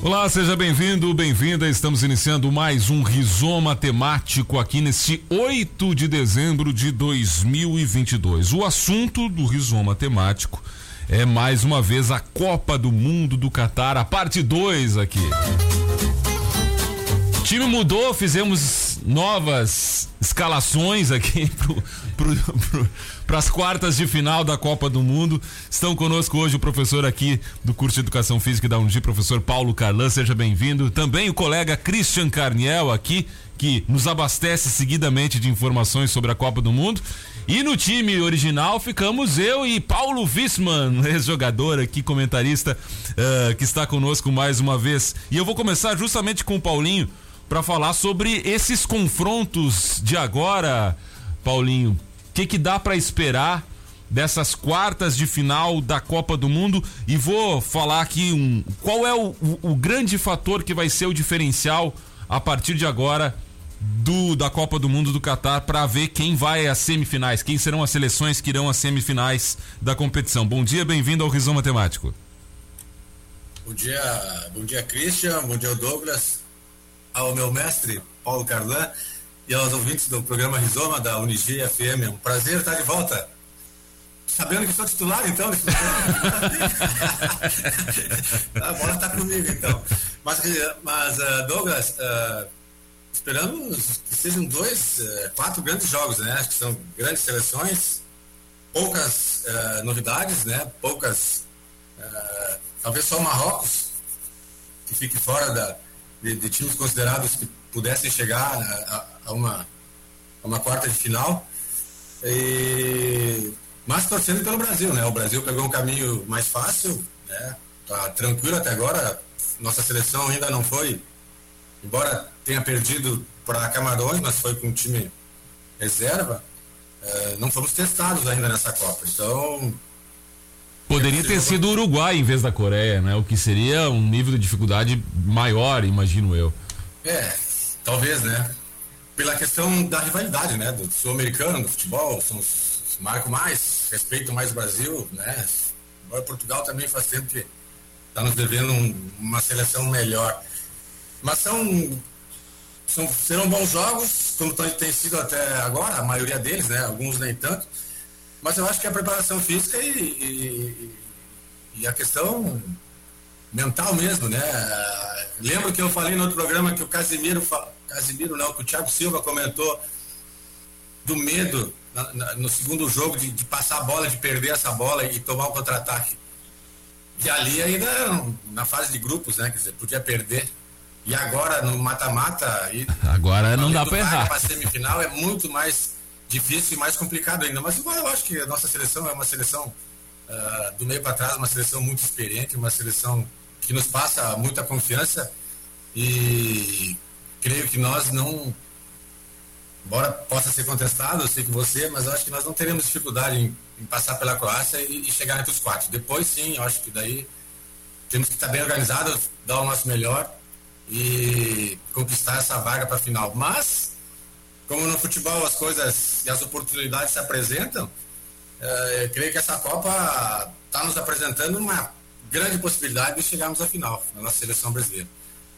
Olá, seja bem-vindo, bem-vinda. Estamos iniciando mais um Rizoma temático aqui neste 8 de dezembro de 2022. O assunto do Rizoma temático é mais uma vez a Copa do Mundo do Catar, a parte 2 aqui. O time mudou, fizemos novas escalações aqui para as quartas de final da Copa do Mundo. Estão conosco hoje o professor aqui do curso de Educação Física da Undi, professor Paulo Carlan, seja bem-vindo. Também o colega Christian Carniel aqui, que nos abastece seguidamente de informações sobre a Copa do Mundo. E no time original ficamos eu e Paulo Wissmann, ex-jogador aqui, comentarista, uh, que está conosco mais uma vez. E eu vou começar justamente com o Paulinho para falar sobre esses confrontos de agora, Paulinho que, que dá para esperar dessas quartas de final da Copa do Mundo e vou falar aqui um, qual é o, o, o grande fator que vai ser o diferencial a partir de agora do da Copa do Mundo do Catar para ver quem vai às semifinais, quem serão as seleções que irão às semifinais da competição. Bom dia, bem-vindo ao Rizoma Matemático. Bom dia, bom dia Christian, bom dia Douglas, ao meu mestre Paulo Carlan e aos ouvintes do programa Rizoma da Unigi FM. É um prazer estar de volta. Sabendo que sou titular, então. a bola está comigo, então. Mas, mas uh, Douglas, uh, esperamos que sejam dois, uh, quatro grandes jogos, né? Acho que são grandes seleções, poucas novidades, né? Poucas, talvez só Marrocos, que fique fora da, de, de times considerados que pudessem chegar a, a, uma, a uma quarta de final. E, mas torcendo pelo Brasil, né? O Brasil pegou um caminho mais fácil, né? Tá tranquilo até agora. Nossa seleção ainda não foi, embora tenha perdido para Camarões, mas foi com um time reserva. É, não fomos testados ainda nessa Copa. Então. Poderia ter sido o Uruguai em vez da Coreia, né? O que seria um nível de dificuldade maior, imagino eu. É, Talvez, né? Pela questão da rivalidade, né? Do sul-americano, do futebol, são os marcam mais, respeitam mais o Brasil, né? Agora Portugal também faz tempo que está nos devendo um, uma seleção melhor. Mas são, são, serão bons jogos, como tem sido até agora, a maioria deles, né? Alguns nem tanto. Mas eu acho que a preparação física e, e, e a questão mental mesmo, né? Lembro que eu falei no outro programa que o Casimiro Casimiro não, que o Thiago Silva comentou do medo na, na, no segundo jogo de, de, passar a bola, de perder essa bola e tomar o contra-ataque. E ali ainda na fase de grupos, né? Quer dizer, podia perder. E agora no mata-mata. Agora não dá para errar. Para semifinal é muito mais difícil e mais complicado ainda. Mas eu acho que a nossa seleção é uma seleção uh, do meio para trás, uma seleção muito experiente, uma seleção que nos passa muita confiança. E creio que nós não, embora possa ser contestado, eu sei que você, mas eu acho que nós não teremos dificuldade em, em passar pela Croácia e, e, chegar entre os quatro. Depois sim, eu acho que daí temos que estar bem organizados, dar o nosso melhor e conquistar essa vaga para a final. Mas, como no futebol as coisas e as oportunidades se apresentam, é, creio que essa Copa está nos apresentando uma grande possibilidade de chegarmos à final, na nossa seleção brasileira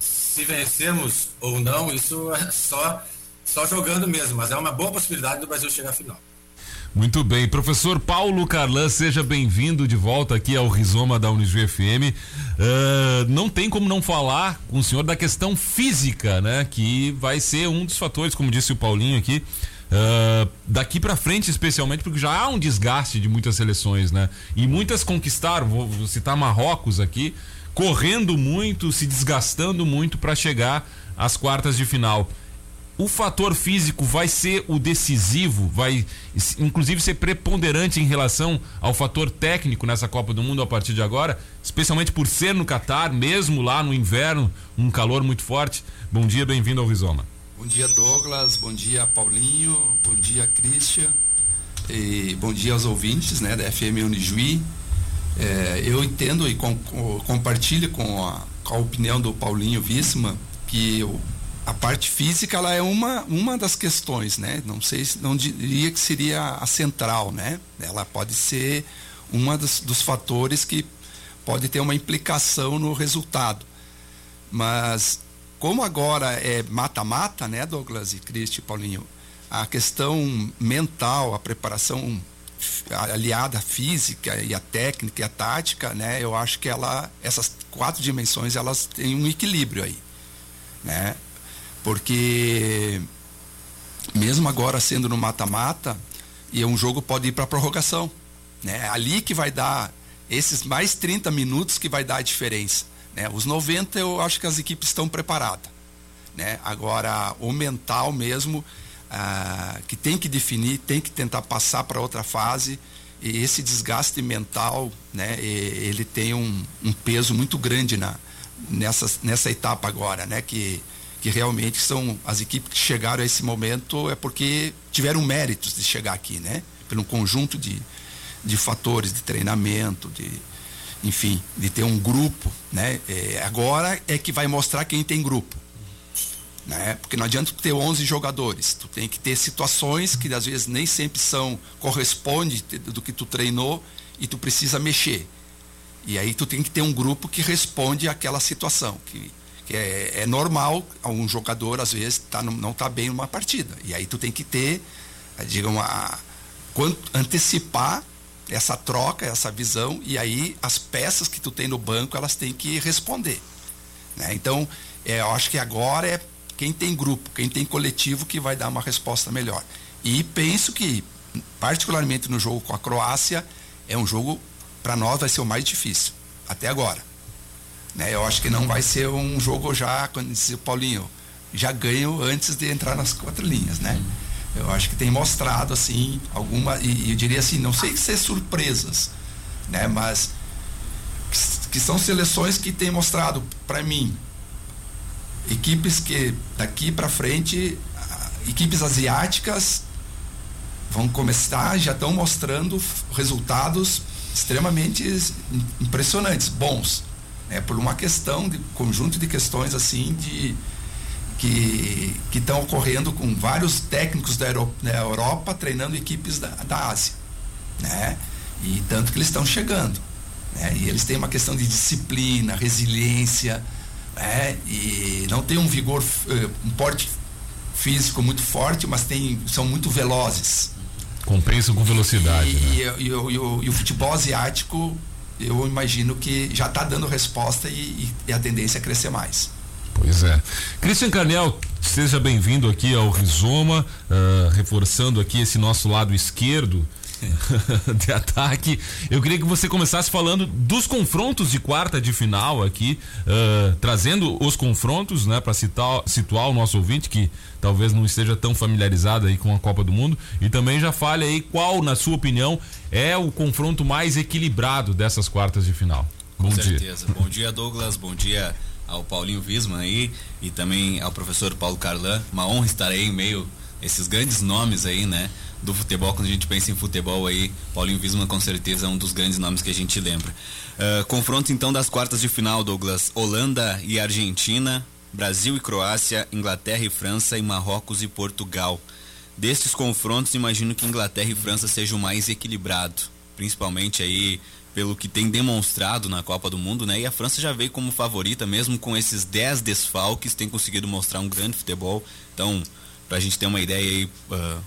se vencermos ou não, isso é só, só jogando mesmo, mas é uma boa possibilidade do Brasil chegar à final. Muito bem, professor Paulo Carlan, seja bem-vindo de volta aqui ao Rizoma da Unijuí FM. Uh, não tem como não falar com o senhor da questão física, né? Que vai ser um dos fatores, como disse o Paulinho aqui, uh, daqui para frente, especialmente, porque já há um desgaste de muitas seleções, né? E muitas conquistaram, vou citar Marrocos aqui, correndo muito, se desgastando muito para chegar às quartas de final. O fator físico vai ser o decisivo, vai inclusive ser preponderante em relação ao fator técnico nessa Copa do Mundo a partir de agora, especialmente por ser no Catar, mesmo lá no inverno, um calor muito forte. Bom dia, bem-vindo ao Rizoma. Bom dia, Douglas. Bom dia, Paulinho. Bom dia, Christian. E bom dia aos ouvintes né, da FM Unijuí. É, eu entendo e com, com, compartilho com a, com a, opinião do Paulinho Víssima que o, a parte física ela é uma, uma das questões, né? Não sei, não diria que seria a central, né? Ela pode ser uma dos, dos fatores que pode ter uma implicação no resultado. Mas como agora é mata-mata, né, Douglas e Cristi, Paulinho, a questão mental, a preparação aliada à física e à técnica e à tática, né, eu acho que ela, essas quatro dimensões, elas têm um equilíbrio aí, né? Porque mesmo agora sendo no mata-mata, e um jogo pode ir para prorrogação, né? É ali que vai dar esses mais 30 minutos que vai dar a diferença, né? Os 90 eu acho que as equipes estão preparadas, né? Agora o mental mesmo ah, que tem que definir, tem que tentar passar para outra fase e esse desgaste mental, né? ele tem um, um peso muito grande na nessa nessa etapa agora, né? Que que realmente são as equipes que chegaram a esse momento é porque tiveram méritos de chegar aqui, né? Pelo conjunto de, de fatores de treinamento, de enfim, de ter um grupo, né? É, agora é que vai mostrar quem tem grupo, né? Porque não adianta ter 11 jogadores, tu tem que ter situações que às vezes nem sempre são corresponde do que tu treinou e tu precisa mexer. E aí tu tem que ter um grupo que responde àquela situação, que que é, é normal um jogador às vezes tá, não está bem numa partida. E aí tu tem que ter, eh, digamos, a, antecipar essa troca, essa visão, e aí as peças que tu tem no banco elas têm que responder. Né? Então, é, eu acho que agora é quem tem grupo, quem tem coletivo que vai dar uma resposta melhor. E penso que, particularmente no jogo com a Croácia, é um jogo, para nós, vai ser o mais difícil, até agora. Né? Eu acho que não vai ser um jogo já, quando disse o Paulinho, já ganho antes de entrar nas quatro linhas, né? Eu acho que tem mostrado assim alguma e eu diria assim, não sei se é surpresas, né? Mas que, são seleções que têm mostrado para mim equipes que daqui para frente, equipes asiáticas vão começar, já estão mostrando resultados extremamente impressionantes, bons né, por uma questão de conjunto de questões assim de que que estão ocorrendo com vários técnicos da Europa, da Europa treinando equipes da, da Ásia, né? E tanto que eles estão chegando, né? E eles têm uma questão de disciplina, resiliência, né? E não tem um vigor, eh, um porte físico muito forte, mas tem, são muito velozes. Compensam com velocidade. E, né? e, e, e, o, e o futebol asiático eu imagino que já está dando resposta e, e, a tendência é crescer mais. Pois é. Christian Carnel, seja bem-vindo aqui ao Rizoma, uh, reforçando aqui esse nosso lado esquerdo de ataque. Eu queria que você começasse falando dos confrontos de quarta de final aqui, uh, trazendo os confrontos, né, para situar o nosso ouvinte que talvez não esteja tão familiarizado aí com a Copa do Mundo e também já fale aí qual, na sua opinião, é o confronto mais equilibrado dessas quartas de final. Bom com dia. certeza. Bom dia, Douglas. Bom dia ao Paulinho Visman aí e também ao professor Paulo Carlan. Uma honra estar aí em meio esses grandes nomes aí, né? do futebol, quando a gente pensa em futebol aí, Paulinho Visman com certeza é um dos grandes nomes que a gente lembra. Uh, confronto então das quartas de final, Douglas. Holanda e Argentina, Brasil e Croácia, Inglaterra e França e Marrocos e Portugal. Destes confrontos, imagino que Inglaterra e França sejam mais equilibrado, principalmente aí pelo que tem demonstrado na Copa do Mundo, né? E a França já veio como favorita, mesmo com esses 10 desfalques, tem conseguido mostrar um grande futebol. Então, para a gente ter uma ideia aí, uh,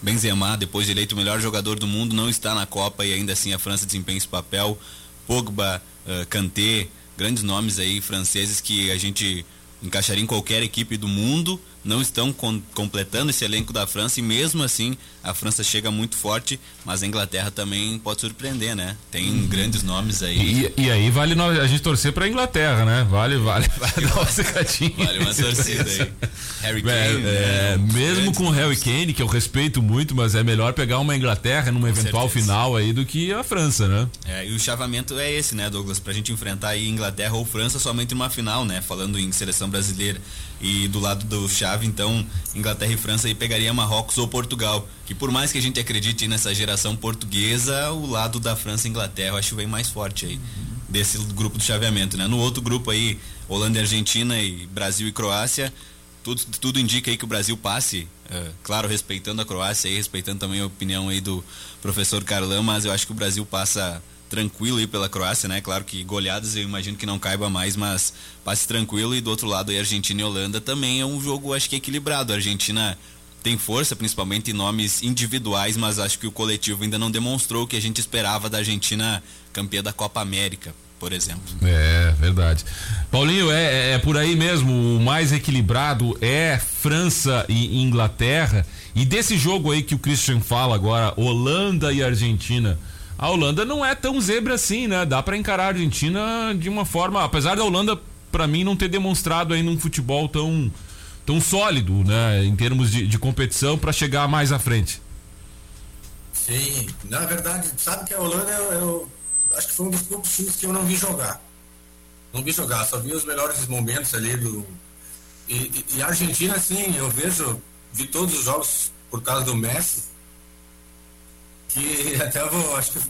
Benzema, depois de eleito o melhor jogador do mundo, não está na Copa e ainda assim a França desempenha esse papel. Pogba, uh, Kanté, grandes nomes aí franceses que a gente encaixaria em qualquer equipe do mundo não estão com, completando esse elenco da França e mesmo assim a França chega muito forte, mas a Inglaterra também pode surpreender, né? Tem uhum. grandes nomes aí. E, e, aí vale a gente torcer para a Inglaterra, né? Vale, vale, vale dar uma secadinha. Vale uma torcida aí. Harry Kane, é, né? é, mesmo com o Harry Kane, que eu respeito muito, mas é melhor pegar uma Inglaterra numa eventual certeza. final aí do que a França, né? É, e o chavamento é esse, né, Douglas? Pra gente enfrentar aí Inglaterra ou França somente uma final, né? Falando em seleção brasileira. E do lado do chave, então, Inglaterra e França aí pegaria Marrocos ou Portugal. Que por mais que a gente acredite nessa geração portuguesa, o lado da França e Inglaterra eu acho bem mais forte aí. Desse grupo do chaveamento, né? No outro grupo aí, Holanda e Argentina e Brasil e Croácia, tudo, tudo indica aí que o Brasil passe, é, claro, respeitando a Croácia e respeitando também a opinião aí do professor Carlão, mas eu acho que o Brasil passa tranquilo aí pela Croácia, né? Claro que goleadas eu imagino que não caiba mais, mas passe tranquilo. E do outro lado, aí, Argentina e Holanda também é um jogo, acho que equilibrado. A Argentina tem força, principalmente em nomes individuais, mas acho que o coletivo ainda não demonstrou o que a gente esperava da Argentina campeã da Copa América, por exemplo. É, verdade. Paulinho, é, é por aí mesmo, o mais equilibrado é França e Inglaterra. E desse jogo aí que o Christian fala agora, Holanda e Argentina. A Holanda não é tão zebra assim, né? Dá para encarar a Argentina de uma forma, apesar da Holanda para mim não ter demonstrado ainda um futebol tão tão sólido, né, em termos de, de competição para chegar mais à frente. Sim, na verdade, sabe que a Holanda eu, eu acho que foi um dos poucos times que eu não vi jogar. Não vi jogar, só vi os melhores momentos ali do e, e a Argentina, assim, eu vejo, vi todos os jogos por causa do Messi, que até vou, acho que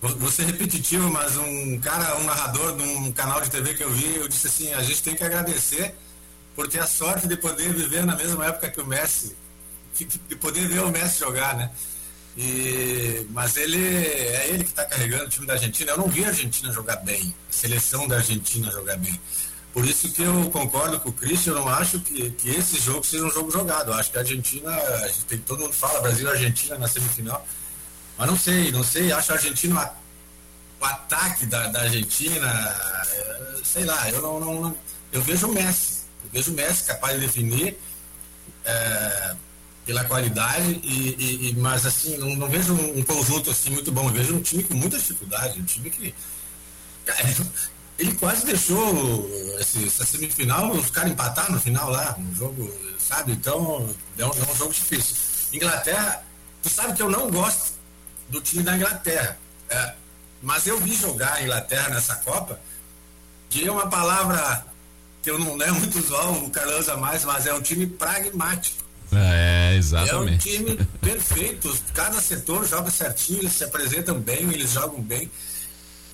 vou ser repetitivo, mas um cara, um narrador de um canal de TV que eu vi, eu disse assim, a gente tem que agradecer por ter a sorte de poder viver na mesma época que o Messi, de poder ver o Messi jogar, né? E, mas ele é ele que está carregando o time da Argentina. Eu não vi a Argentina jogar bem, a seleção da Argentina jogar bem. Por isso que eu concordo com o Cristian, eu não acho que, que esse jogo seja um jogo jogado. Eu acho que a Argentina, a gente tem, todo mundo fala Brasil e Argentina na semifinal. Mas não sei, não sei, acho a Argentina o ataque da, da Argentina, eh, sei lá, eu não, não, eu vejo o Messi. Eu vejo o Messi capaz de definir é, pela qualidade, e, e, mas assim, não, não vejo um, conjunto assim muito bom. Eu vejo um time com muita dificuldade, um time que. Ele quase deixou esse, essa semifinal os caras empatar no final lá, no jogo, sabe? Então, é um, é um jogo difícil. Inglaterra, tu sabe que eu não gosto do time da Inglaterra. É, mas eu vi jogar a Inglaterra nessa Copa, que é uma palavra que eu não lembro muito usual, o Carlos usa mais, mas é um time pragmático. É, exatamente. É um time perfeito. Cada setor joga certinho, eles se apresentam bem, eles jogam bem.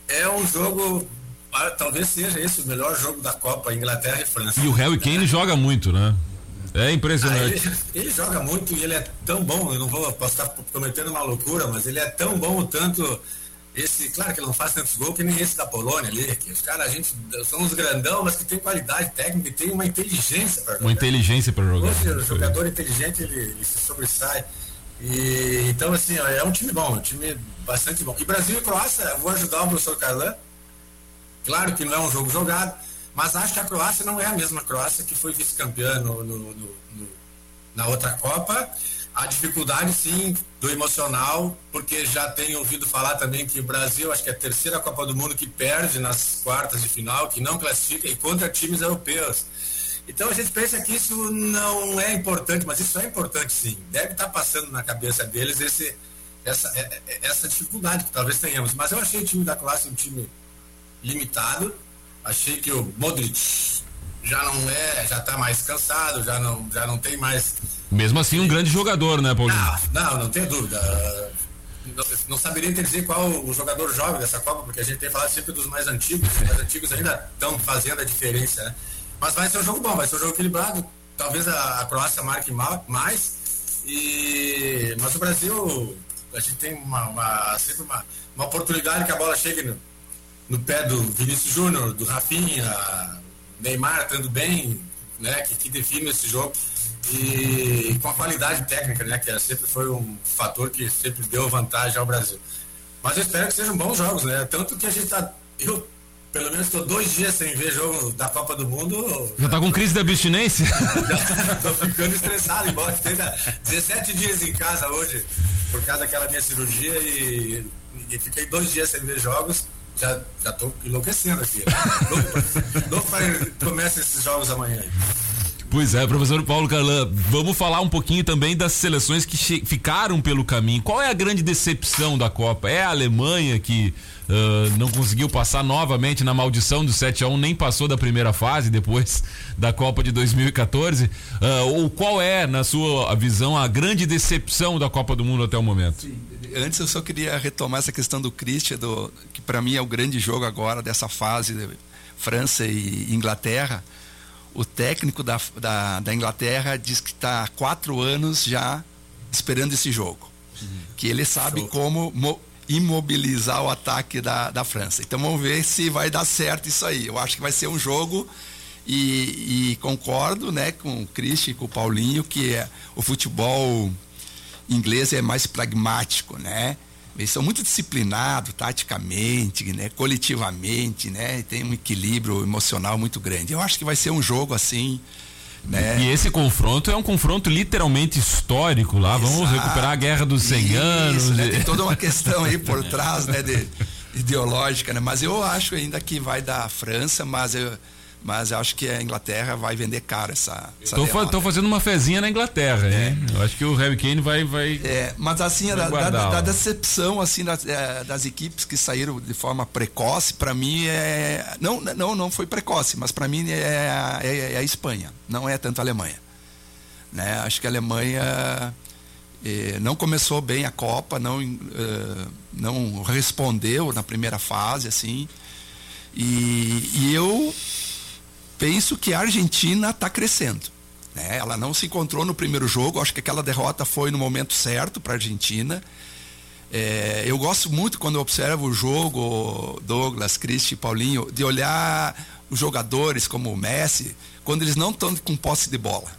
É um jogo, ah, talvez seja esse o melhor jogo da Copa, Inglaterra e França. E o Harry Kane joga muito, né? É impressionante. Ah, ele, ele, joga muito e ele é tão bom, eu não vou posso estar cometendo uma loucura, mas ele é tão bom tanto esse, claro que ele não faz tantos gols que nem esse da Polônia ali, que os caras, a gente, são uns grandão, mas que tem qualidade técnica e tem uma inteligência para jogar. Uma inteligência para jogar. o jogador inteligente, ele, ele, se sobressai. E, então, assim, ó, é um time bom, um time bastante bom. E Brasil e Croácia, vou ajudar o professor Carlan. Claro que não é um jogo jogado, mas acho que a Croácia não é a mesma Croácia que foi vice-campeã no, no, no, na outra Copa a dificuldade, sim, do emocional, porque já tenho ouvido falar também que o Brasil, acho que é a terceira Copa do Mundo que perde nas quartas de final, que não classifica e contra times europeus. Então a gente pensa que isso não é importante, mas isso é importante sim. Deve estar passando na cabeça deles esse, essa, é, é, essa dificuldade que talvez tenhamos. Mas eu achei o time da classe um time limitado. Achei que o Modric já não é, já está mais cansado, já não, já não tem mais mesmo assim, um grande jogador, né, Paulinho? Não, não, não tem dúvida. Não, não saberia dizer qual o jogador jovem dessa Copa, porque a gente tem falado sempre dos mais antigos. Os mais antigos ainda estão fazendo a diferença, né? Mas vai ser um jogo bom, vai ser um jogo equilibrado. Talvez a, a Croácia marque mais. E, mas o Brasil, a gente tem uma, uma sempre uma, uma oportunidade que a bola chegue no, no pé do Vinícius Júnior, do Rafinha, Neymar estando bem, né? Que, que define esse jogo e com a qualidade técnica, né, que sempre foi um fator que sempre deu vantagem ao Brasil. Mas eu espero que sejam bons jogos, né? Tanto que a gente tá. Eu, pelo menos, estou dois dias sem ver jogo da Copa do Mundo. Já tá com crise de abstinência? tô ficando estressado, embora tenha 17 dias em casa hoje, por causa daquela minha cirurgia e, e fiquei dois dias sem ver jogos. Já, já tô enlouquecendo aqui. Louco começa esses jogos amanhã. Pois é, professor Paulo Carlan, vamos falar um pouquinho também das seleções que ficaram pelo caminho. Qual é a grande decepção da Copa? É a Alemanha que uh, não conseguiu passar novamente na maldição do 7 a 1 nem passou da primeira fase depois da Copa de 2014? Uh, ou qual é, na sua visão, a grande decepção da Copa do Mundo até o momento? Sim. Antes eu só queria retomar essa questão do Christian, do, que para mim é o grande jogo agora dessa fase França e Inglaterra o técnico da, da, da Inglaterra diz que está há quatro anos já esperando esse jogo. Uhum. Que ele sabe Show. como mo, imobilizar o ataque da, da França. Então vamos ver se vai dar certo isso aí. Eu acho que vai ser um jogo e, e concordo né, com o Christian e com o Paulinho que é, o futebol inglês é mais pragmático, né? Eles são muito disciplinados taticamente, né? coletivamente, né? Tem um equilíbrio emocional muito grande. Eu acho que vai ser um jogo assim. Né? E esse confronto é um confronto literalmente histórico lá. Exato. Vamos recuperar a guerra dos 100 Isso, anos. Né? Tem toda uma questão aí por trás, né? De, ideológica, né? Mas eu acho ainda que vai dar França, mas eu mas acho que a Inglaterra vai vender caro essa. Estou fa fazendo uma fezinha na Inglaterra, é. hein? Eu acho que o Harry Kane vai. vai é, mas assim, da, da, da, decepção assim, das, é, das, equipes que saíram de forma precoce, para mim é. Não, não, não foi precoce, mas para mim é, é, é, a Espanha, não é tanto a Alemanha. Né? Acho que a Alemanha é, não começou bem a Copa, não, não respondeu na primeira fase, assim. E, e eu penso que a Argentina está crescendo. Né? Ela não se encontrou no primeiro jogo, acho que aquela derrota foi no momento certo para a Argentina. É, eu gosto muito quando eu observo o jogo, Douglas, Cristi, Paulinho, de olhar os jogadores como o Messi, quando eles não estão com posse de bola.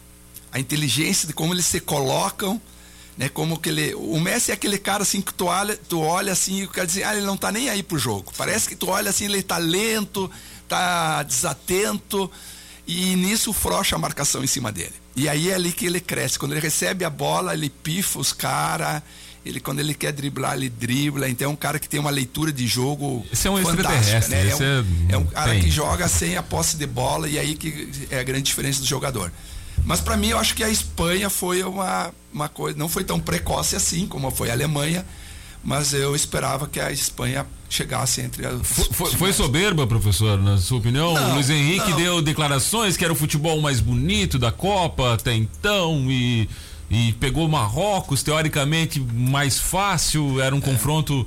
A inteligência de como eles se colocam, né? Como que ele, o Messi é aquele cara assim que tu olha, tu olha assim e quer dizer, ah, ele não está nem aí pro jogo. Parece que tu olha assim, ele está lento, está desatento e nisso frouxa a marcação em cima dele. E aí é ali que ele cresce. Quando ele recebe a bola, ele pifa os caras. Ele, quando ele quer driblar, ele dribla. Então é um cara que tem uma leitura de jogo. Esse é um extraterrestre. Né? É, um, é, é um cara tem. que joga sem a posse de bola e aí que é a grande diferença do jogador. Mas para mim eu acho que a Espanha foi uma, uma coisa, não foi tão precoce assim como foi a Alemanha, mas eu esperava que a Espanha chegasse entre as. Foi, foi soberba, professor, na sua opinião? Não, Luiz Henrique não. deu declarações que era o futebol mais bonito da Copa até então e, e pegou Marrocos, teoricamente mais fácil, era um é. confronto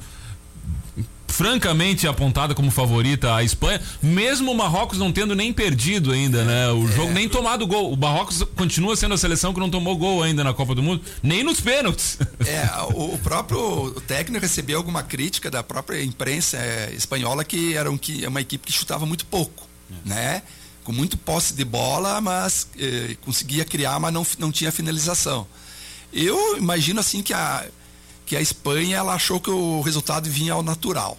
francamente apontada como favorita a Espanha, mesmo o Marrocos não tendo nem perdido ainda, né? O jogo é. nem tomado gol. O Marrocos continua sendo a seleção que não tomou gol ainda na Copa do Mundo, nem nos pênaltis. É, o, próprio técnico recebeu alguma crítica da própria imprensa é, espanhola que era que, é uma equipe que chutava muito pouco, é. né? Com muito posse de bola, mas eh, conseguia criar, mas não, não tinha finalização. Eu imagino assim que a que a Espanha ela achou que o resultado vinha ao natural.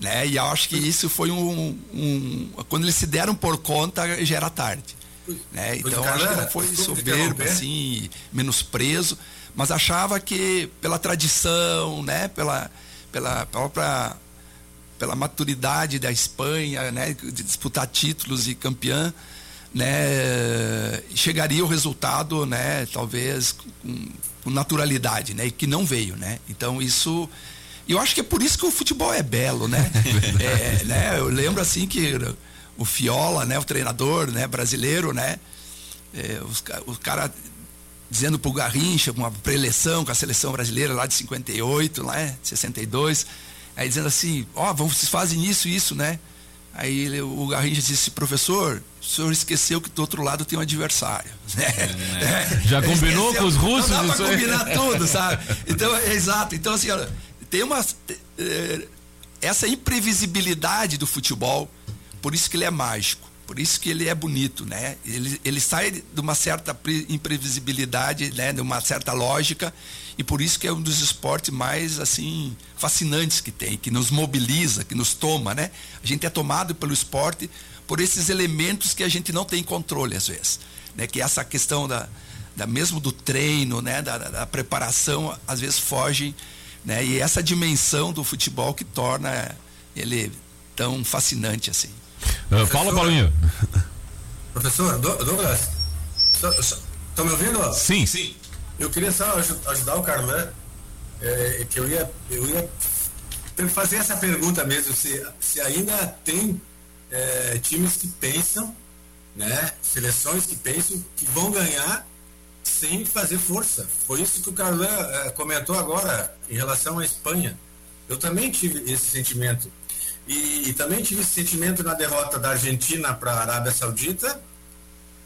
Né? E eu acho que isso foi um, um, Quando eles se deram por conta, já era tarde. Né? Então acho que não foi soberbo, assim, menosprezo, mas achava que pela tradição, né? pela, pela própria pela maturidade da Espanha, né, de disputar títulos e campeã, né, chegaria o resultado, né, talvez com, com naturalidade, né, e que não veio, né. Então isso e eu acho que é por isso que o futebol é belo, né? é, né? Eu lembro assim que o Fiola, né, o treinador, né, brasileiro, né, é, os, o cara dizendo pro Garrincha, uma preleção com a seleção brasileira lá de 58, né, 62, aí dizendo assim, ó, oh, vocês fazem isso, isso, né? Aí ele, o Garrincha disse, professor, o senhor esqueceu que do outro lado tem um adversário. Né? É, Já combinou esqueceu, com os russos? Não dá pra combinar tudo, sabe? Então, é exato. Então, assim, olha, tem uma eh, essa imprevisibilidade do futebol, por isso que ele é mágico, por isso que ele é bonito, né? Ele, ele sai de uma certa imprevisibilidade, né? De uma certa lógica e por isso que é um dos esportes mais assim fascinantes que tem, que nos mobiliza, que nos toma, né? A gente é tomado pelo esporte por esses elementos que a gente não tem controle às vezes, né? Que essa questão da, da mesmo do treino, né? Da, da preparação às vezes fogem né? E essa dimensão do futebol que torna ele tão fascinante assim. Uh, fala, Paulinho. Professor, Douglas, estão me ouvindo? Sim, sim. Eu queria só ajudar o Carlan, é, que eu ia, eu ia fazer essa pergunta mesmo, se, se ainda tem é, times que pensam, né, seleções que pensam que vão ganhar sem fazer força. Foi isso que o Carlan é, comentou agora em relação à Espanha. Eu também tive esse sentimento. E, e também tive esse sentimento na derrota da Argentina para a Arábia Saudita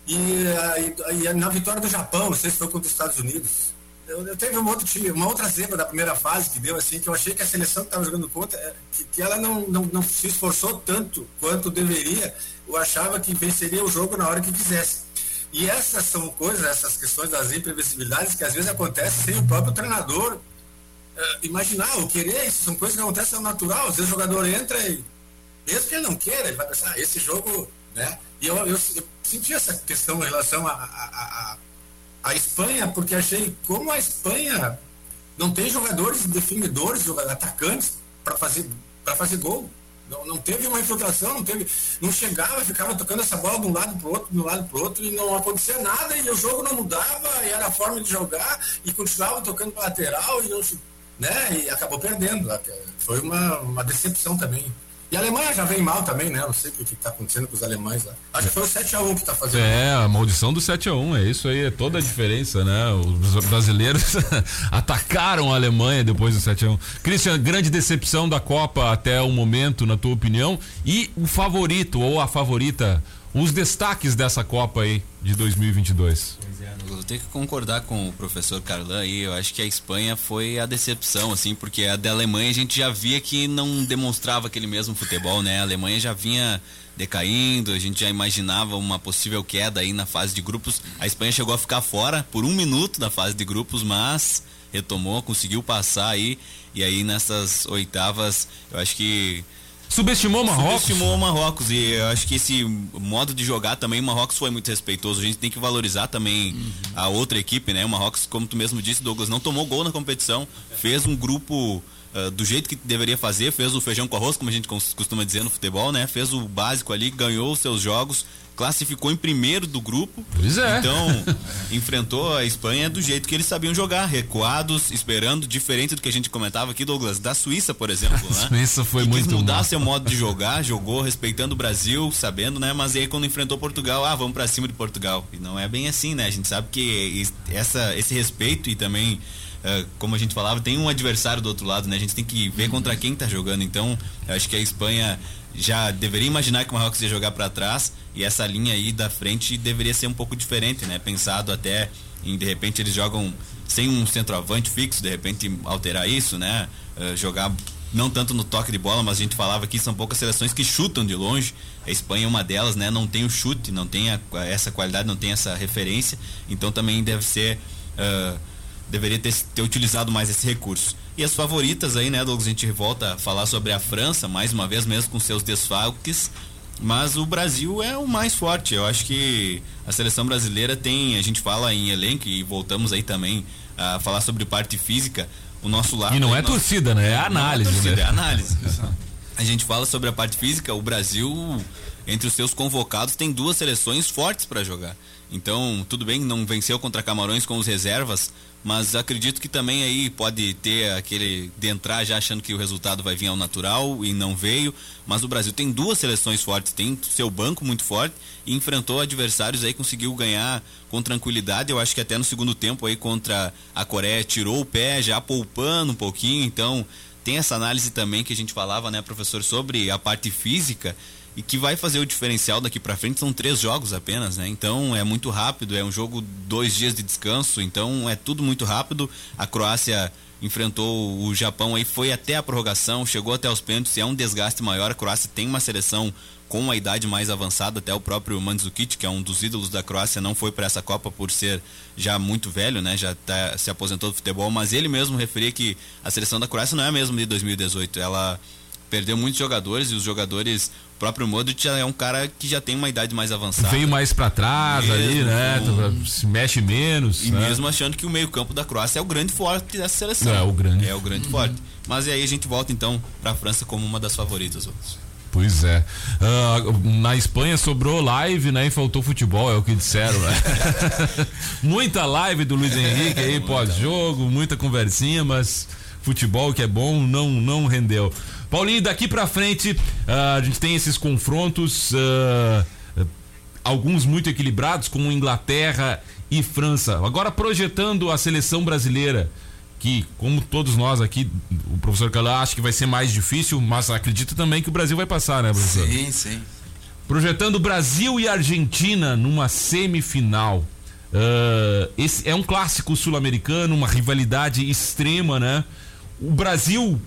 e, e, e, na vitória do Japão, não sei se foi contra os Estados Unidos. eu, eu teve um outro time, uma outra zebra da primeira fase que deu assim, que eu achei que a seleção que estava jogando contra, é, que, que ela não, não, não, se esforçou tanto quanto deveria, eu achava que venceria o jogo na hora que quisesse. E essas são coisas, essas questões das imprevisibilidades que às vezes acontecem sem o próprio treinador uh, imaginar ou querer, isso são coisas que acontecem ao natural, às vezes o jogador entra e, mesmo que ele não queira, ele vai pensar, ah, esse jogo, né? E eu, eu, eu senti essa questão em relação a, a, a a Espanha, porque achei como a Espanha não tem jogadores definidores, atacantes para fazer para fazer gol. Não, não teve uma infiltração, não teve, não chegava, ficava tocando essa bola de um lado para o outro, de um lado para o outro e não acontecia nada e o jogo não mudava e era a forma de jogar e continuava tocando para lateral e né? E acabou perdendo. Foi uma, uma decepção também. E a Alemanha já vem mal também, né? Não sei o que está acontecendo com os alemães lá. Acho que foi o 7x1 que está fazendo. É, a maldição do 7x1, é isso aí, é toda a diferença, né? Os brasileiros atacaram a Alemanha depois do 7x1. Christian, grande decepção da Copa até o momento, na tua opinião. E o favorito ou a favorita, os destaques dessa Copa aí de 2022. Pois é, eu tenho que concordar com o professor Carlan aí. Eu acho que a Espanha foi a decepção, assim, porque a da Alemanha a gente já via que não demonstrava aquele mesmo futebol, né? A Alemanha já vinha decaindo, a gente já imaginava uma possível queda aí na fase de grupos. A Espanha chegou a ficar fora por um minuto da fase de grupos, mas retomou, conseguiu passar aí. E aí nessas oitavas, eu acho que Subestimou Marrocos? Subestimou Marrocos e eu acho que esse modo de jogar também o Marrocos foi muito respeitoso. A gente tem que valorizar também uhum. a outra equipe, né? O Marrocos, como tu mesmo disse, Douglas, não tomou gol na competição, fez um grupo uh, do jeito que deveria fazer, fez o feijão com arroz, como a gente costuma dizer no futebol, né? Fez o básico ali, ganhou os seus jogos, classificou em primeiro do grupo. Pois é. Então, enfrentou a Espanha do jeito que eles sabiam jogar, recuados, esperando, diferente do que a gente comentava aqui, Douglas, da Suíça, por exemplo, né? Suíça foi que muito quis mudar mal. seu modo de jogar, jogou respeitando o Brasil, sabendo, né? Mas aí quando enfrentou Portugal, ah, vamos para cima de Portugal. E não é bem assim, né? A gente sabe que essa, esse respeito e também Uh, como a gente falava, tem um adversário do outro lado, né? A gente tem que ver contra quem tá jogando. Então, eu acho que a Espanha já deveria imaginar que o Marrocos ia jogar para trás e essa linha aí da frente deveria ser um pouco diferente, né? Pensado até em de repente eles jogam sem um centroavante fixo, de repente alterar isso, né? Uh, jogar não tanto no toque de bola, mas a gente falava que são poucas seleções que chutam de longe. A Espanha é uma delas, né? Não tem o chute, não tem a, essa qualidade, não tem essa referência. Então também deve ser uh, deveria ter, ter utilizado mais esse recurso. E as favoritas aí, né, Douglas? A gente volta a falar sobre a França, mais uma vez, mesmo com seus desfalques. Mas o Brasil é o mais forte. Eu acho que a seleção brasileira tem. A gente fala em elenco e voltamos aí também a falar sobre parte física. O nosso lado. E não é nosso... torcida, né? É análise. Não é torcida, né? é análise. a gente fala sobre a parte física. O Brasil, entre os seus convocados, tem duas seleções fortes para jogar. Então, tudo bem, não venceu contra Camarões com os reservas, mas acredito que também aí pode ter aquele de entrar já achando que o resultado vai vir ao natural e não veio. Mas o Brasil tem duas seleções fortes, tem seu banco muito forte e enfrentou adversários aí, conseguiu ganhar com tranquilidade. Eu acho que até no segundo tempo aí contra a Coreia tirou o pé, já poupando um pouquinho. Então tem essa análise também que a gente falava, né, professor, sobre a parte física e que vai fazer o diferencial daqui para frente são três jogos apenas, né? Então é muito rápido, é um jogo dois dias de descanso, então é tudo muito rápido. A Croácia enfrentou o Japão aí, foi até a prorrogação, chegou até os pênaltis, é um desgaste maior. A Croácia tem uma seleção com uma idade mais avançada, até o próprio Mandzukic, que é um dos ídolos da Croácia, não foi para essa Copa por ser já muito velho, né? Já tá, se aposentou do futebol, mas ele mesmo referia que a seleção da Croácia não é a mesma de 2018. Ela perdeu muitos jogadores e os jogadores próprio Modric é um cara que já tem uma idade mais avançada. Veio mais para trás mesmo, ali, né? Com... Se mexe menos. E né? mesmo achando que o meio-campo da Croácia é o grande forte dessa seleção. É o grande. É o grande uhum. forte. Mas aí a gente volta então para a França como uma das favoritas. Pois é. Uh, na Espanha sobrou live, né? E faltou futebol, é o que disseram, né? muita live do Luiz Henrique aí pós-jogo, muita conversinha, mas futebol que é bom não não rendeu. Paulinho, daqui para frente uh, a gente tem esses confrontos, uh, alguns muito equilibrados, como Inglaterra e França. Agora projetando a seleção brasileira, que como todos nós aqui, o professor Calá acha que vai ser mais difícil, mas acredita também que o Brasil vai passar, né, professor? Sim, sim. Projetando Brasil e Argentina numa semifinal. Uh, esse é um clássico sul-americano, uma rivalidade extrema, né? O Brasil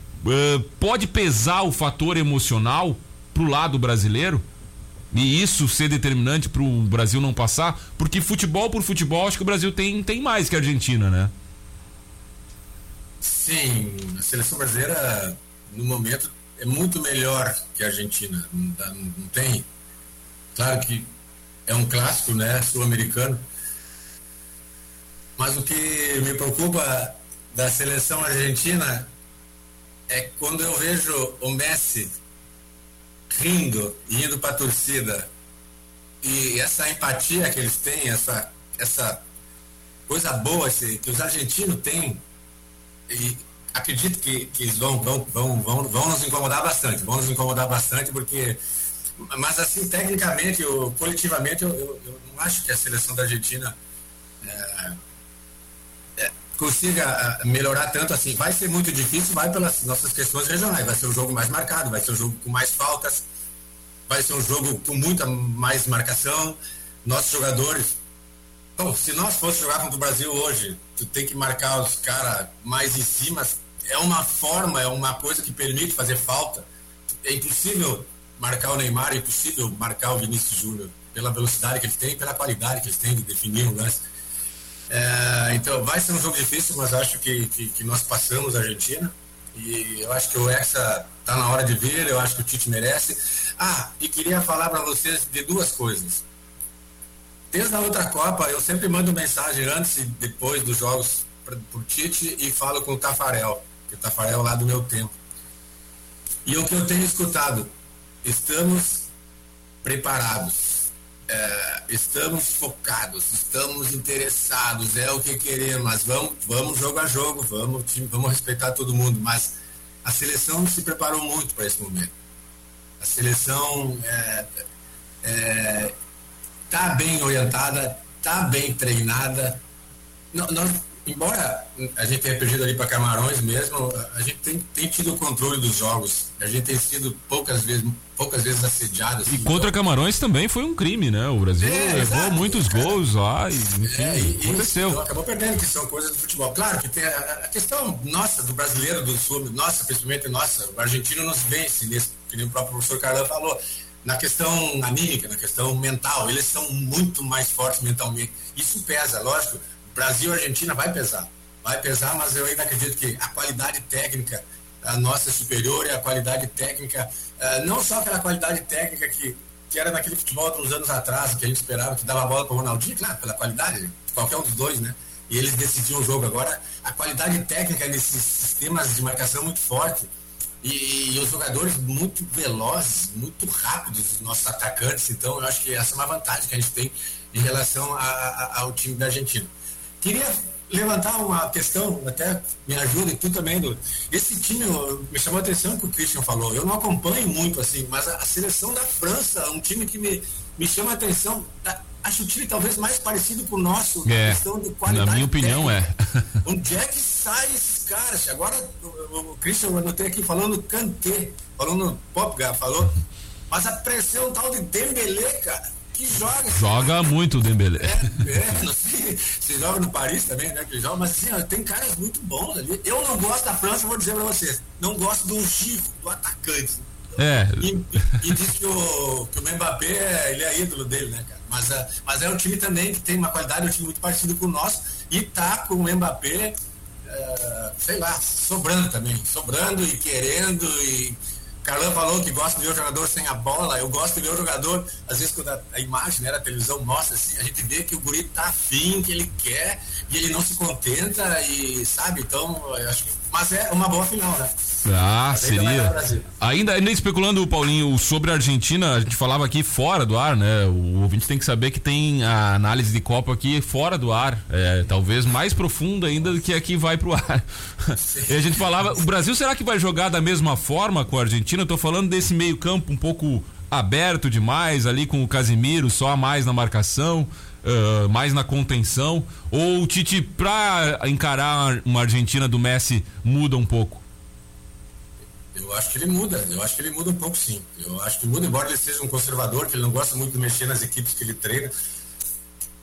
pode pesar o fator emocional pro lado brasileiro? E isso ser determinante para o Brasil não passar? Porque futebol por futebol, acho que o Brasil tem, tem mais que a Argentina, né? Sim, a seleção brasileira, no momento, é muito melhor que a Argentina. Não, não tem. Claro que é um clássico, né? Sul-americano mas o que me preocupa da seleção argentina é quando eu vejo o Messi rindo e indo para a torcida. E essa empatia que eles têm, essa, essa coisa boa que os argentinos têm, e acredito que, que eles vão, vão, vão, vão, vão nos incomodar bastante, vão nos incomodar bastante, porque. Mas assim, tecnicamente, eu, coletivamente, eu, eu, eu não acho que a seleção da Argentina. É, consiga ah, melhorar tanto assim. Vai ser muito difícil, vai pelas nossas questões regionais. Vai ser um jogo mais marcado, vai ser um jogo com mais faltas, vai ser um jogo com muita mais marcação. Nossos jogadores. Bom, se nós fosse jogar contra o Brasil hoje, tu tem que marcar os caras mais em cima. É uma forma, é uma coisa que permite fazer falta. É impossível marcar o Neymar, é impossível marcar o Vinícius Júnior pela velocidade que eles têm, pela qualidade que eles têm de definir o lance. É, então vai ser um jogo difícil, mas acho que, que, que, nós passamos a Argentina. E eu acho que o Hexa está na hora de vir, eu acho que o Tite merece. Ah, e queria falar para vocês de duas coisas. Desde a outra Copa, eu sempre mando mensagem antes e depois dos jogos para o Tite e falo com o Tafarel, que o Tafarel é lá do meu tempo. E o que eu tenho escutado, estamos preparados é, estamos focados, estamos interessados, é o que queremos, mas vamos, vamos jogo a jogo, vamos, vamos respeitar todo mundo, mas a seleção se preparou muito para esse momento. A seleção está é, é, tá bem orientada, está bem treinada. Nós, embora a gente tenha perdido ali para Camarões mesmo, a gente tem, tem tido o controle dos jogos. A gente tem sido poucas vezes, poucas vezes assediado. Assim, e contra então... Camarões também foi um crime, né? O Brasil é, levou exato, muitos cara, gols lá e, enfim, é, e, aconteceu. Então acabou perdendo, que são coisas do futebol. Claro que tem a, a, questão nossa, do brasileiro, do sul, nossa, principalmente nossa, o argentino nos vence nesse, que nem o próprio professor Carlão falou na questão anímica, na questão mental, eles são muito mais fortes mentalmente. Isso pesa, lógico. Brasil e Argentina vai pesar. Vai pesar, mas eu ainda acredito que a qualidade técnica a nossa é superior e a qualidade técnica, uh, não só aquela qualidade técnica que, que era naquele futebol de uns anos atrás, que a gente esperava que dava a bola para o Ronaldinho, claro, pela qualidade, qualquer um dos dois, né? E eles decidiam o jogo. Agora, a qualidade técnica nesses sistemas de marcação muito forte e, e, os jogadores muito velozes, muito rápidos, os nossos atacantes. Então, eu acho que essa é uma vantagem que a gente tem em relação a, a, ao time da Argentina. Queria levantar uma questão, até me ajuda e tu também, do, esse time me chamou a atenção que o Christian falou. Eu não acompanho muito assim, mas a, seleção da França um time que me, me chama a atenção. acho o time talvez mais parecido com o nosso, é, questão de qualidade. Na minha opinião, técnica. é. Onde é que sai esses caras? Agora, o, Christian, eu anotei aqui falando Kanté, falando Popgar, falou. Mas a pressão tal de Dembele, cara que joga. Joga muito o Dembele. É, é, não sei se joga no Paris também, né? Que joga, mas assim, ó, tem caras muito bons ali. Eu não gosto da França, vou dizer pra vocês. Não gosto do Chico, do atacante. É. E, e diz que o, que o Mbappé é, ele é ídolo dele, né, cara? Mas, uh, mas é um time também que tem uma qualidade, um time muito parecido com o nosso, e tá com o Mbappé, uh, sei lá, sobrando também, sobrando e querendo e Carlão falou que gosta de ver o jogador sem a bola. Eu gosto de ver o jogador, às vezes, quando a, a imagem, né, a televisão mostra assim, a gente vê que o guri tá afim, que ele quer, e ele não se contenta, e sabe, então, acho que mas é uma boa final, né? Ah, seria. Ainda, ainda especulando, Paulinho, sobre a Argentina, a gente falava aqui fora do ar, né? O ouvinte tem que saber que tem a análise de Copa aqui fora do ar. É, talvez mais profunda ainda do que aqui vai pro ar. e a gente falava, o Brasil será que vai jogar da mesma forma com a Argentina? Eu tô falando desse meio-campo um pouco aberto demais, ali com o Casimiro só a mais na marcação uh, mais na contenção? Ou o Tite, para encarar uma Argentina do Messi, muda um pouco? Eu acho que ele muda, eu acho que ele muda um pouco sim. Eu acho que muda, embora ele seja um conservador, que ele não gosta muito de mexer nas equipes que ele treina.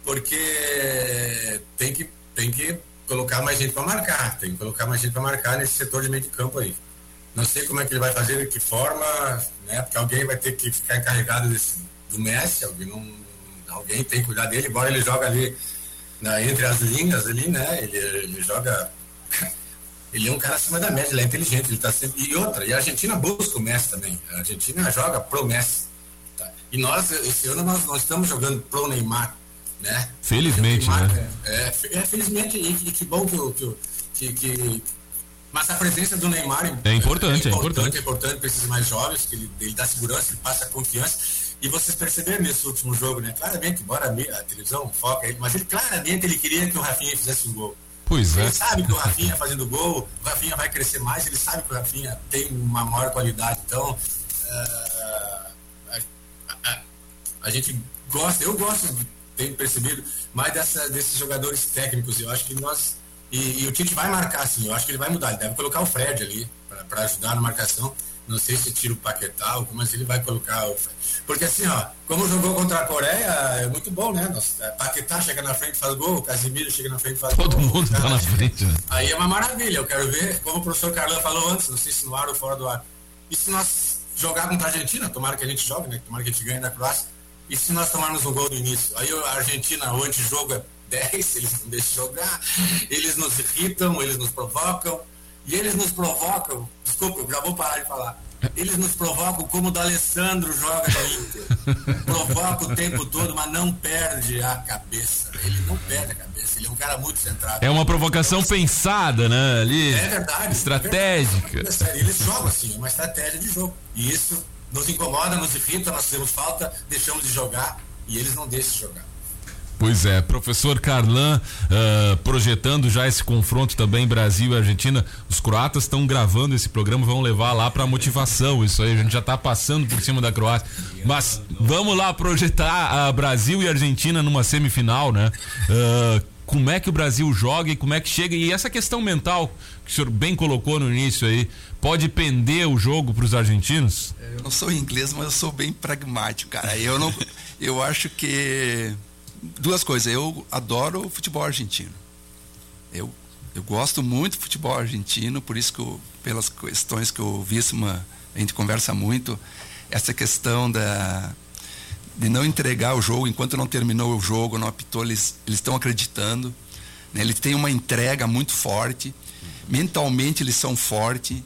porque tem que, tem que colocar mais gente para marcar, tem que colocar mais gente para marcar nesse setor de meio de campo aí. Não sei como é que ele vai fazer, de que forma, né? Porque alguém vai ter que ficar encarregado desse, do Messi, alguém, não, alguém tem que cuidar dele, embora ele joga ali na, entre as linhas ali, né? Ele, ele joga. Ele é um cara acima da média, ele é inteligente, ele tá sempre. E outra, e a Argentina busca o Messi também. A Argentina joga pro Messi. Tá? E nós, esse ano, nós, nós estamos jogando pro Neymar. Né? Felizmente, Neymar, né? É, é, é, felizmente, e, e que bom que, que, que, mas a presença do Neymar é importante, é, é importante. É importante para esses mais jovens, que ele, ele dá segurança, ele passa confiança. E vocês perceberam nesse último jogo, né? Claramente, embora a televisão foca ele, mas ele claramente ele queria que o Rafinha fizesse um gol. Pois ele é. sabe que o Rafinha fazendo gol, o Rafinha vai crescer mais, ele sabe que o Rafinha tem uma maior qualidade. Então, uh, a, a, a, gente gosta, eu gosto, tenho percebido, mais dessa, desses jogadores técnicos. Eu acho que nós. E, e o Tite vai marcar, assim, eu acho que ele vai mudar, ele deve colocar o Fred ali para ajudar na marcação. Não sei se tira o Paquetá, mas ele vai colocar o. Porque assim, ó, como jogou contra a Coreia, é muito bom, né? Nossa, é, Paquetá chega na frente faz gol, Casimiro chega na frente faz Todo gol. Todo mundo tá na frente. Né? Aí é uma maravilha. Eu quero ver, como o professor Carlão falou antes, não sei se no ar ou fora do ar. E se nós jogar contra a Argentina, tomara que a gente jogue, né? Tomara que a gente ganhe da Croácia. E se nós tomarmos um gol do início? Aí a Argentina, o antijogo é 10, eles não deixam jogar, eles nos irritam, eles nos provocam. E eles nos provocam, desculpa, eu já vou parar de falar eles nos provocam como o D'Alessandro joga no Inter. Provoca o tempo todo, mas não perde a cabeça. Ele não perde a cabeça. Ele é um cara muito centrado. É uma provocação pensada, né? Ali, é verdade. Estratégica. É verdade. Eles jogam assim, é uma estratégia de jogo. E isso nos incomoda, nos irrita, nós fazemos falta, deixamos de jogar e eles não deixam de jogar. Pois é, professor Carlan, uh, projetando já esse confronto também Brasil e Argentina. Os croatas estão gravando esse programa, vão levar lá para motivação. Isso aí, a gente já está passando por cima da Croácia. Mas vamos lá projetar a Brasil e Argentina numa semifinal, né? Uh, como é que o Brasil joga e como é que chega. E essa questão mental que o senhor bem colocou no início aí, pode pender o jogo para os argentinos? Eu não sou inglês, mas eu sou bem pragmático, cara. Eu não, eu acho que duas coisas. Eu adoro o futebol argentino. Eu, eu gosto muito do futebol argentino, por isso que eu, pelas questões que o Visma a gente conversa muito, essa questão da de não entregar o jogo enquanto não terminou o jogo, não apitou, eles estão acreditando. Né? Eles têm uma entrega muito forte. Mentalmente eles são fortes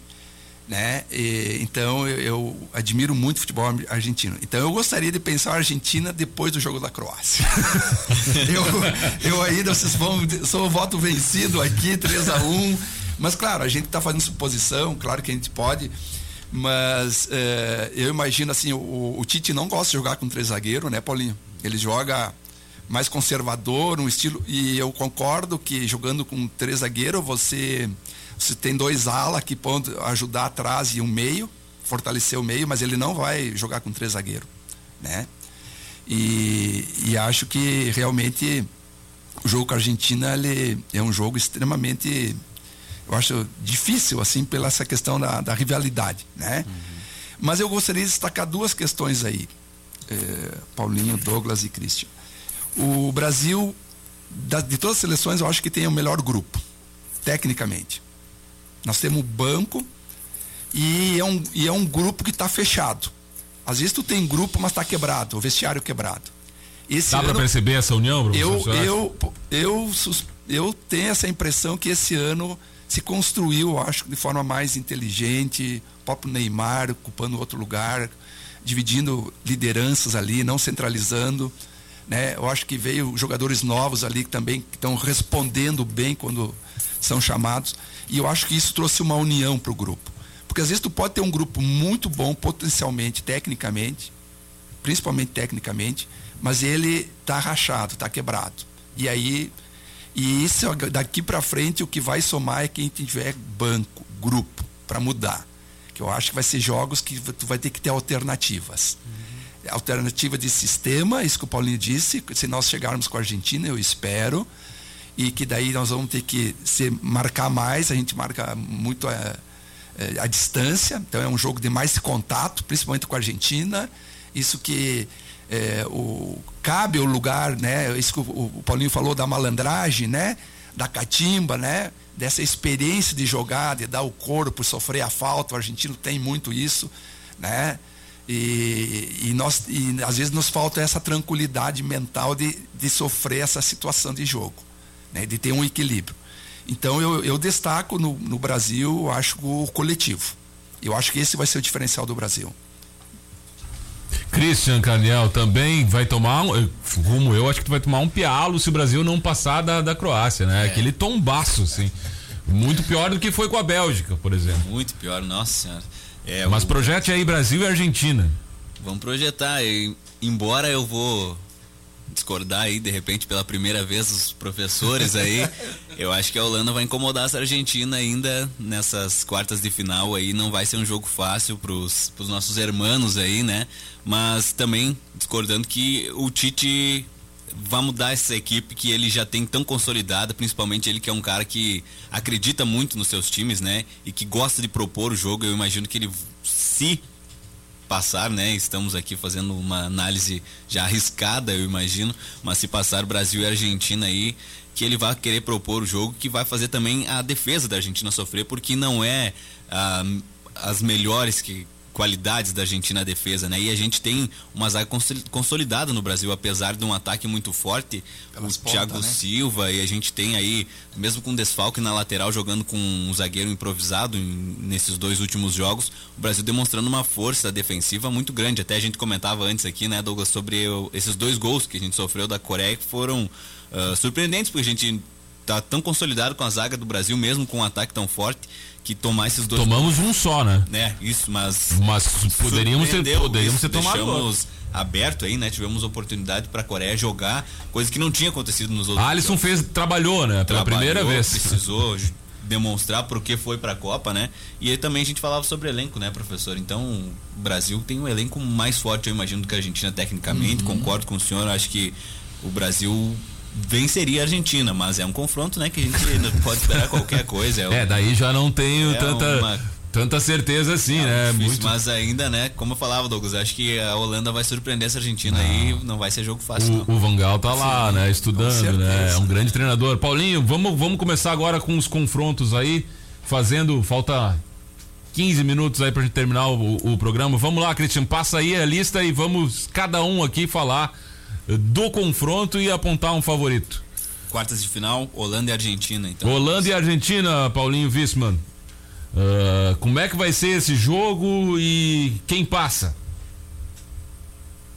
né? E, então eu, eu, admiro muito o futebol argentino. Então eu gostaria de pensar a Argentina depois do jogo da Croácia. eu, eu ainda vocês vão, sou o voto vencido aqui, 3 a 1 Mas claro, a gente está fazendo suposição, claro que a gente pode. Mas é, eu imagino assim, o, o, Tite não gosta de jogar com três zagueiros, né, Paulinho? Ele joga mais conservador, um estilo. E eu concordo que jogando com três zagueiros, você você tem dois alas que podem ajudar atrás e um meio, fortalecer o meio, mas ele não vai jogar com três zagueiros, né? E, e acho que realmente o jogo com a Argentina ele é um jogo extremamente, eu acho difícil assim pela essa questão da, da rivalidade, né? Uhum. Mas eu gostaria de destacar duas questões aí, eh, Paulinho, Douglas e Christian. O Brasil, da, de todas as seleções, eu acho que tem o melhor grupo, tecnicamente. Nós temos banco e é um, e é um grupo que está fechado. Às vezes tu tem grupo, mas está quebrado, o vestiário quebrado. Esse Dá para perceber essa união? Eu, eu, eu, eu tenho essa impressão que esse ano se construiu, acho, de forma mais inteligente, o próprio Neymar ocupando outro lugar, dividindo lideranças ali, não centralizando. Né? Eu acho que veio jogadores novos ali que também estão respondendo bem quando são chamados. E eu acho que isso trouxe uma união para o grupo. Porque às vezes tu pode ter um grupo muito bom, potencialmente, tecnicamente, principalmente tecnicamente, mas ele está rachado, está quebrado. E aí, e isso daqui para frente o que vai somar é quem tiver banco, grupo, para mudar. Que eu acho que vai ser jogos que tu vai ter que ter alternativas. Uhum. Alternativa de sistema, isso que o Paulinho disse, se nós chegarmos com a Argentina, eu espero e que daí nós vamos ter que se marcar mais, a gente marca muito a, é, é, a distância, então é um jogo de mais contato, principalmente com a Argentina, isso que é, o, cabe o lugar, né? Isso que o, o Paulinho falou da malandragem, né? Da catimba, né? Dessa experiência de jogar, de dar o corpo, sofrer a falta. O argentino tem muito isso, né? E, e, nós, e às vezes nos falta essa tranquilidade mental de, de sofrer essa situação de jogo, né? de ter um equilíbrio. Então eu, eu destaco no, no Brasil, acho o coletivo. Eu acho que esse vai ser o diferencial do Brasil. Christian Carniel também vai tomar, um, rumo eu, acho que tu vai tomar um pialo se o Brasil não passar da, da Croácia, né? É. Aquele tombaço, assim. Muito pior do que foi com a Bélgica, por exemplo. Muito pior, nossa senhora. É, Mas o... projete aí Brasil e Argentina. Vamos projetar. E, embora eu vou discordar aí, de repente, pela primeira vez, os professores aí. eu acho que a Holanda vai incomodar essa Argentina ainda nessas quartas de final aí. Não vai ser um jogo fácil pros, pros nossos hermanos aí, né? Mas também discordando que o Tite vai mudar essa equipe que ele já tem tão consolidada, principalmente ele que é um cara que acredita muito nos seus times, né? E que gosta de propor o jogo. Eu imagino que ele, se passar, né? Estamos aqui fazendo uma análise já arriscada, eu imagino, mas se passar Brasil e Argentina aí, que ele vai querer propor o jogo, que vai fazer também a defesa da Argentina sofrer, porque não é ah, as melhores que qualidades da Argentina na defesa, né? E a gente tem uma zaga consolidada no Brasil, apesar de um ataque muito forte, Pelas o ponta, Thiago né? Silva e a gente tem aí, mesmo com desfalque na lateral, jogando com um zagueiro improvisado em, nesses dois últimos jogos, o Brasil demonstrando uma força defensiva muito grande. Até a gente comentava antes aqui, né, Douglas, sobre o, esses dois gols que a gente sofreu da Coreia que foram uh, surpreendentes, porque a gente tá tão consolidado com a zaga do Brasil, mesmo com um ataque tão forte que tomar esses dois. Tomamos gols. um só, né? Né, isso, mas. Mas poderíamos ter, poderíamos ter tomado. Deixamos aberto aí, né? Tivemos oportunidade para a Coreia jogar, coisa que não tinha acontecido nos outros. Alisson fez, trabalhou, né? Pela trabalhou, primeira vez. Precisou demonstrar por que foi para a Copa, né? E aí também a gente falava sobre elenco, né, professor? Então, o Brasil tem um elenco mais forte, eu imagino, do que a Argentina tecnicamente. Uhum. Concordo com o senhor, acho que o Brasil venceria a Argentina, mas é um confronto, né, que a gente não pode esperar qualquer coisa. É, é, daí já não tenho é tanta uma... tanta certeza assim, é né? Difícil, Muito... Mas ainda, né, como eu falava, Douglas, acho que a Holanda vai surpreender essa Argentina não. aí, não vai ser jogo fácil. O, o Vangal tá lá, Sim, né, estudando, né? É um grande treinador. Paulinho, vamos vamos começar agora com os confrontos aí, fazendo falta 15 minutos aí pra gente terminar o, o programa. Vamos lá, Cristian, passa aí a lista e vamos cada um aqui falar do confronto e apontar um favorito. Quartas de final, Holanda e Argentina. Então. Holanda e Argentina, Paulinho Wissmann. Uh, como é que vai ser esse jogo e quem passa?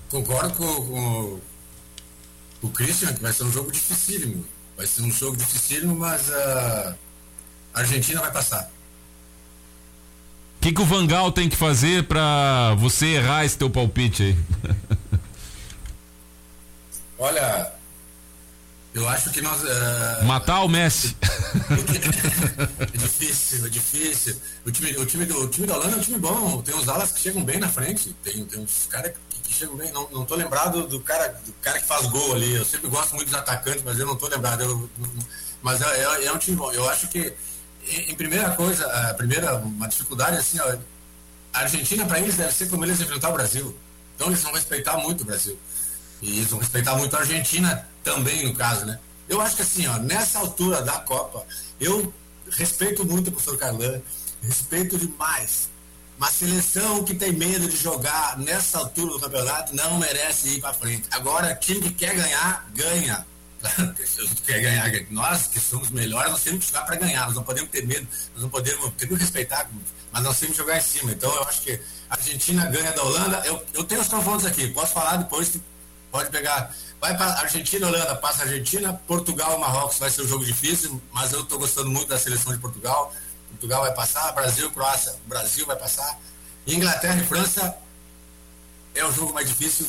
Concordo com, com, com o Christian que vai ser um jogo dificílimo. Vai ser um jogo dificílimo, mas a Argentina vai passar. O que, que o Vangal tem que fazer para você errar esse teu palpite aí? Olha, eu acho que nós. Uh... Matar o Messi. é difícil, é difícil. O time, o, time do, o time da Holanda é um time bom. Tem uns alas que chegam bem na frente. Tem, tem uns caras que, que, chegam bem. Não, não tô lembrado do cara, do cara que faz gol ali. Eu sempre gosto muito dos atacantes, mas eu não tô lembrado. Eu, mas é, é, é, um time bom. Eu acho que, em, em primeira coisa, a primeira uma dificuldade assim, ó, a Argentina para eles deve ser como eles enfrentar o Brasil. Então eles vão respeitar muito o Brasil. E eles vão respeitar muito a Argentina também, no caso, né? Eu acho que assim, ó, nessa altura da Copa, eu respeito muito o professor Carlan, respeito demais. Uma seleção que tem medo de jogar nessa altura do campeonato não merece ir para frente. Agora, time que quer ganhar, ganha. quer ganhar, nós que somos melhores, nós temos que jogar para ganhar. Nós não podemos ter medo, nós não podemos, temos que respeitar, mas nós temos que jogar em cima. Então, eu acho que a Argentina ganha da Holanda. Eu, eu tenho os confrontos aqui, posso falar depois Pode pegar. Vai para Argentina, Holanda, passa Argentina, Portugal, Marrocos vai ser um jogo difícil, mas eu estou gostando muito da seleção de Portugal. Portugal vai passar, Brasil, Croácia, Brasil vai passar. Inglaterra e França é o jogo mais difícil,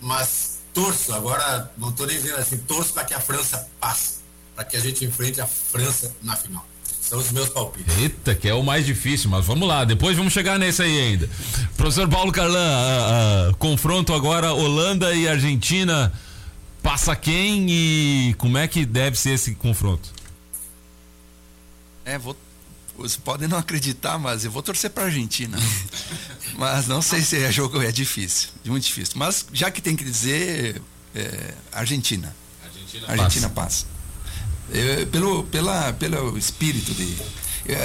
mas torço, agora não estou nem dizendo assim, torço para que a França passe, para que a gente enfrente a França na final. São os meus palpites. Eita, que é o mais difícil, mas vamos lá, depois vamos chegar nesse aí ainda. Professor Paulo Carlan, uh, uh, confronto agora Holanda e Argentina. Passa quem e como é que deve ser esse confronto? É, vou, Vocês podem não acreditar, mas eu vou torcer para a Argentina. mas não sei se é jogo é difícil, muito difícil. Mas já que tem que dizer, é, Argentina. Argentina, Argentina passa. passa. É, pelo, pela, pelo espírito de.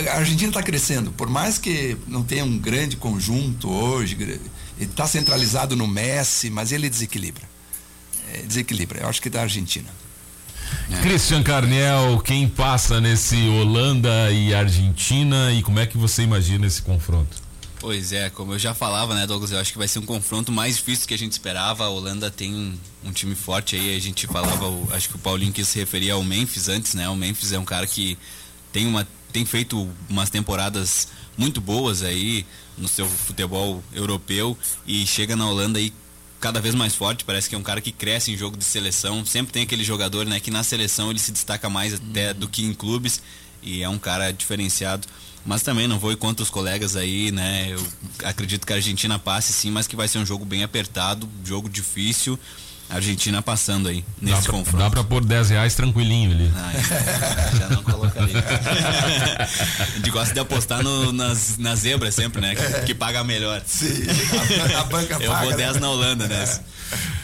A Argentina está crescendo, por mais que não tenha um grande conjunto hoje, está centralizado no Messi, mas ele desequilibra. É, desequilibra. Eu acho que da Argentina. É. Christian Carniel, quem passa nesse Holanda e Argentina e como é que você imagina esse confronto? Pois é, como eu já falava, né, Douglas, eu acho que vai ser um confronto mais difícil que a gente esperava. A Holanda tem um, um time forte aí, a gente falava, o, acho que o Paulinho quis se referir ao Memphis antes, né? O Memphis é um cara que tem uma tem feito umas temporadas muito boas aí no seu futebol europeu e chega na Holanda aí cada vez mais forte, parece que é um cara que cresce em jogo de seleção. Sempre tem aquele jogador, né, que na seleção ele se destaca mais até do que em clubes e é um cara diferenciado. Mas também não vou ir contra os colegas aí, né? Eu acredito que a Argentina passe sim, mas que vai ser um jogo bem apertado, jogo difícil. Argentina passando aí, nesse dá pra, confronto. Dá pra pôr 10 reais tranquilinho ali. Ah, já não colocaria. a gente gosta de apostar no, nas, nas zebras sempre, né? Que, que paga melhor. Sim, a, a banca Eu paga. Eu vou 10 né? na Holanda nessa.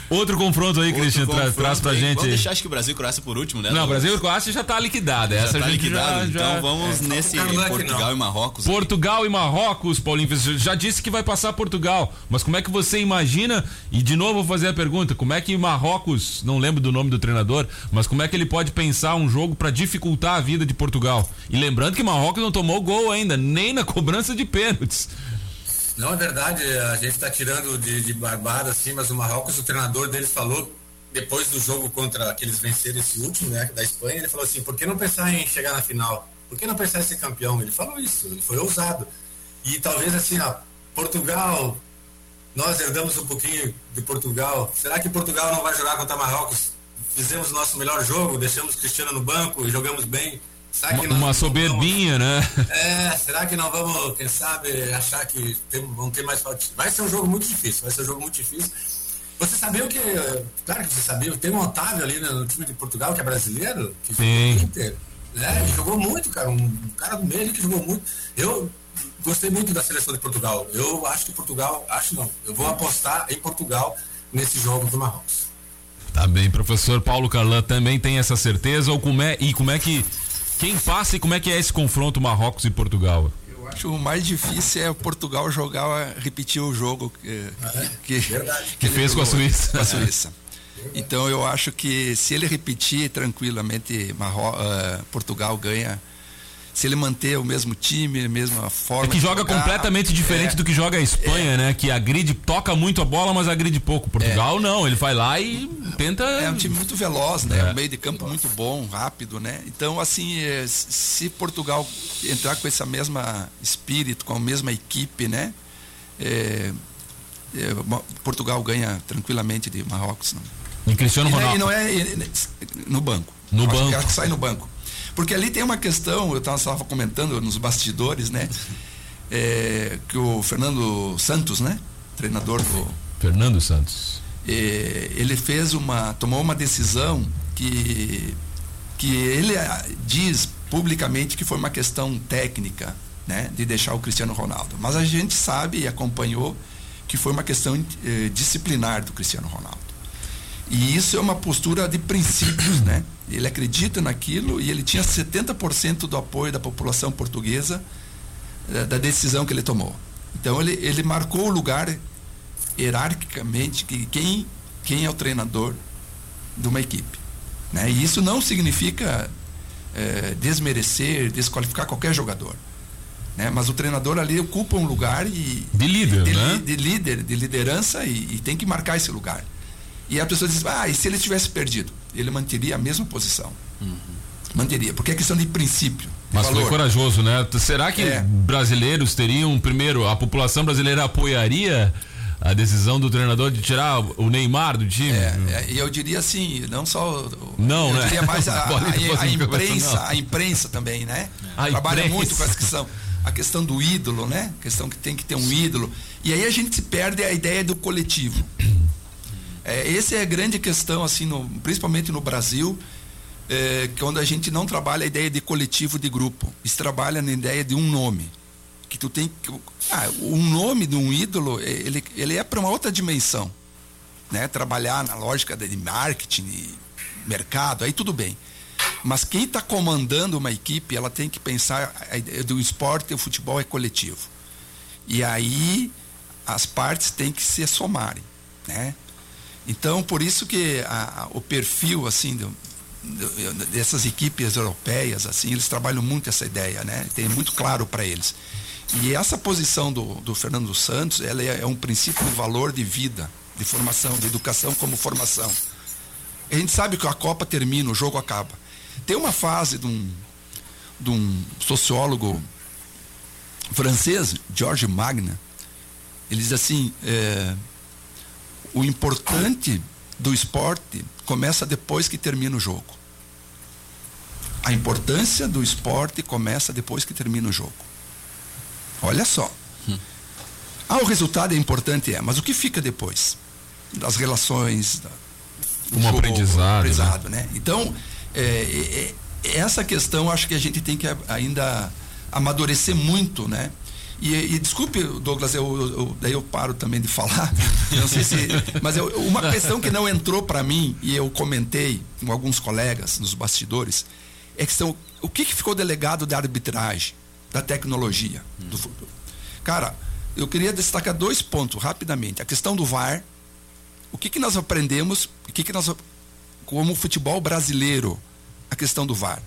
Outro confronto aí, Cristian, tra traz pra aí. gente. Vamos deixar acho que o Brasil e Croácia por último, né? Não, Brasil e Croácia já tá liquidada. Já Essa tá liquidada. Já, então vamos é, nesse Portugal e Marrocos. Portugal e Marrocos, Paulinho. Já disse que vai passar Portugal. Mas como é que você imagina? E de novo vou fazer a pergunta: como é que Marrocos, não lembro do nome do treinador, mas como é que ele pode pensar um jogo para dificultar a vida de Portugal? E lembrando que Marrocos não tomou gol ainda, nem na cobrança de pênaltis. Não, é verdade, a gente está tirando de, de barbada, assim, mas o Marrocos, o treinador deles falou, depois do jogo contra aqueles venceram esse último, né, da Espanha, ele falou assim, por que não pensar em chegar na final? Por que não pensar em ser campeão? Ele falou isso, ele foi ousado. E talvez assim, ó, Portugal, nós herdamos um pouquinho de Portugal. Será que Portugal não vai jogar contra Marrocos? Fizemos o nosso melhor jogo, deixamos Cristiano no banco e jogamos bem. Uma, uma soberbinha, vamos, né? É, será que não vamos, quem sabe, achar que tem, vão ter mais falta? Vai ser um jogo muito difícil, vai ser um jogo muito difícil. Você sabia que, claro que você sabia, tem um Otávio ali no time de Portugal que é brasileiro, que Sim. jogou Inter, né? Ele jogou muito, cara, um cara do meio que jogou muito. Eu gostei muito da seleção de Portugal. Eu acho que Portugal, acho não, eu vou apostar em Portugal nesse jogo do Marrocos. Tá bem, professor Paulo Carlan também tem essa certeza ou como é e como é que quem passa e como é que é esse confronto Marrocos e Portugal? Eu acho o mais difícil é Portugal jogar, repetir o jogo que, que, que, que fez com a Suíça. Com a Suíça. Então eu acho que se ele repetir tranquilamente, Marro, uh, Portugal ganha se ele manter o mesmo time, a mesma forma. É que joga jogar, completamente diferente é, do que joga a Espanha, é, né? Que agride, toca muito a bola, mas agride pouco. Portugal é, não, ele vai lá e tenta. É um time muito veloz, né? É. Um meio de campo muito bom, rápido, né? Então, assim, é, se Portugal entrar com esse mesmo espírito, com a mesma equipe, né? É, Portugal ganha tranquilamente de Marrocos. Não. E Cristiano Ronaldo. E não é, no banco. No banco. Acho que sai no banco. Porque ali tem uma questão, eu estava comentando nos bastidores, né? É, que o Fernando Santos, né? Treinador do. Fernando Santos. É, ele fez uma. tomou uma decisão que, que ele ah, diz publicamente que foi uma questão técnica, né? De deixar o Cristiano Ronaldo. Mas a gente sabe e acompanhou que foi uma questão eh, disciplinar do Cristiano Ronaldo. E isso é uma postura de princípios, né? Ele acredita naquilo e ele tinha 70% do apoio da população portuguesa da, da decisão que ele tomou. Então ele, ele marcou o lugar hierarquicamente que quem, quem é o treinador de uma equipe. Né? E isso não significa é, desmerecer, desqualificar qualquer jogador. Né? Mas o treinador ali ocupa um lugar e, de líder, de, né? de líder, de liderança e, e tem que marcar esse lugar. E a pessoa diz, ah, e se ele tivesse perdido? Ele manteria a mesma posição. Uhum. Manteria, porque é questão de princípio. Mas valor. foi corajoso, né? Será que é. brasileiros teriam, primeiro, a população brasileira apoiaria a decisão do treinador de tirar o Neymar do time? É, e eu diria assim, não só. Não, eu né? diria mais a, a, a, a imprensa, a imprensa também, né? A Trabalha imprensa. muito com essa questão. A questão do ídolo, né? A questão que tem que ter um ídolo. E aí a gente se perde a ideia do coletivo. É, essa é a grande questão, assim, no, principalmente no Brasil, é, quando a gente não trabalha a ideia de coletivo de grupo, se trabalha na ideia de um nome. Que tu tem ah, um nome de um ídolo, ele, ele é para uma outra dimensão. Né? Trabalhar na lógica de marketing, mercado, aí tudo bem. Mas quem está comandando uma equipe, ela tem que pensar do esporte, o futebol é coletivo. E aí as partes têm que se somarem, né? Então, por isso que a, a, o perfil assim do, do, dessas equipes europeias assim, eles trabalham muito essa ideia, né? Tem muito claro para eles. E essa posição do, do Fernando Santos, ela é, é um princípio de valor de vida, de formação, de educação como formação. A gente sabe que a Copa termina, o jogo acaba. Tem uma fase de um, de um sociólogo francês, George Magna, ele diz assim: é, o importante do esporte começa depois que termina o jogo. A importância do esporte começa depois que termina o jogo. Olha só. Hum. Ah, o resultado é importante, é, mas o que fica depois? Das relações, da, um jogo, aprendizado. aprendizado né? né? Então, é, é, é, essa questão acho que a gente tem que ainda amadurecer muito, né? E, e desculpe, Douglas, eu, eu, daí eu paro também de falar. não sei se, mas eu, uma questão que não entrou para mim e eu comentei com alguns colegas nos bastidores é que são o que, que ficou delegado da arbitragem, da tecnologia hum. do futuro. Cara, eu queria destacar dois pontos rapidamente. A questão do VAR, o que, que nós aprendemos, o que, que nós como futebol brasileiro, a questão do VAR.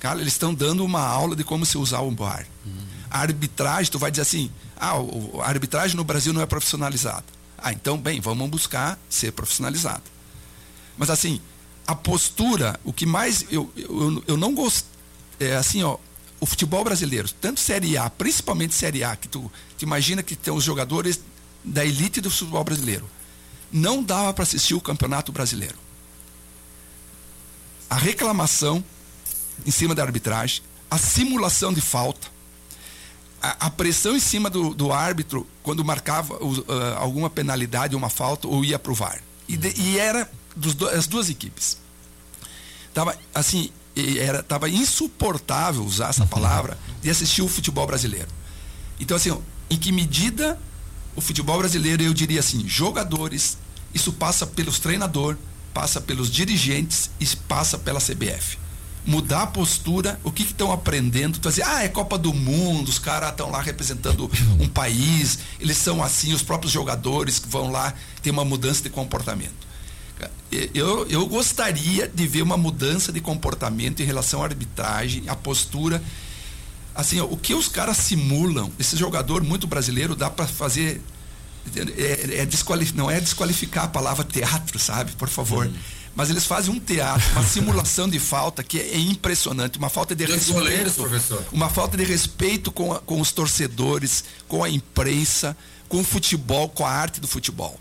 Cara, eles estão dando uma aula de como se usar o VAR. Uhum. A arbitragem, tu vai dizer assim, ah, a arbitragem no Brasil não é profissionalizada. Ah, então, bem, vamos buscar ser profissionalizada. Mas assim, a postura, o que mais eu, eu, eu não gosto, é assim, ó, o futebol brasileiro, tanto Série A, principalmente Série A, que tu, tu imagina que tem os jogadores da elite do futebol brasileiro. Não dava para assistir o Campeonato Brasileiro a reclamação em cima da arbitragem, a simulação de falta, a, a pressão em cima do, do árbitro quando marcava uh, alguma penalidade, uma falta, ou ia para o VAR. E, de, e era dos do, as duas equipes. Tava assim, era tava insuportável usar essa palavra de assistir o futebol brasileiro. Então assim, em que medida o futebol brasileiro, eu diria assim, jogadores, isso passa pelos treinadores, passa pelos dirigentes e passa pela CBF. Mudar a postura, o que estão aprendendo? Fazer, ah, é Copa do Mundo, os caras estão lá representando um país, eles são assim, os próprios jogadores que vão lá, tem uma mudança de comportamento. Eu, eu gostaria de ver uma mudança de comportamento em relação à arbitragem, à postura. Assim, ó, o que os caras simulam, esse jogador muito brasileiro, dá para fazer é, é desqualif... não é desqualificar a palavra teatro, sabe? Por favor. Hum. Mas eles fazem um teatro, uma simulação de falta que é impressionante, uma falta de respeito. Goleiros, uma falta de respeito com, a, com os torcedores, com a imprensa, com o futebol, com a arte do futebol.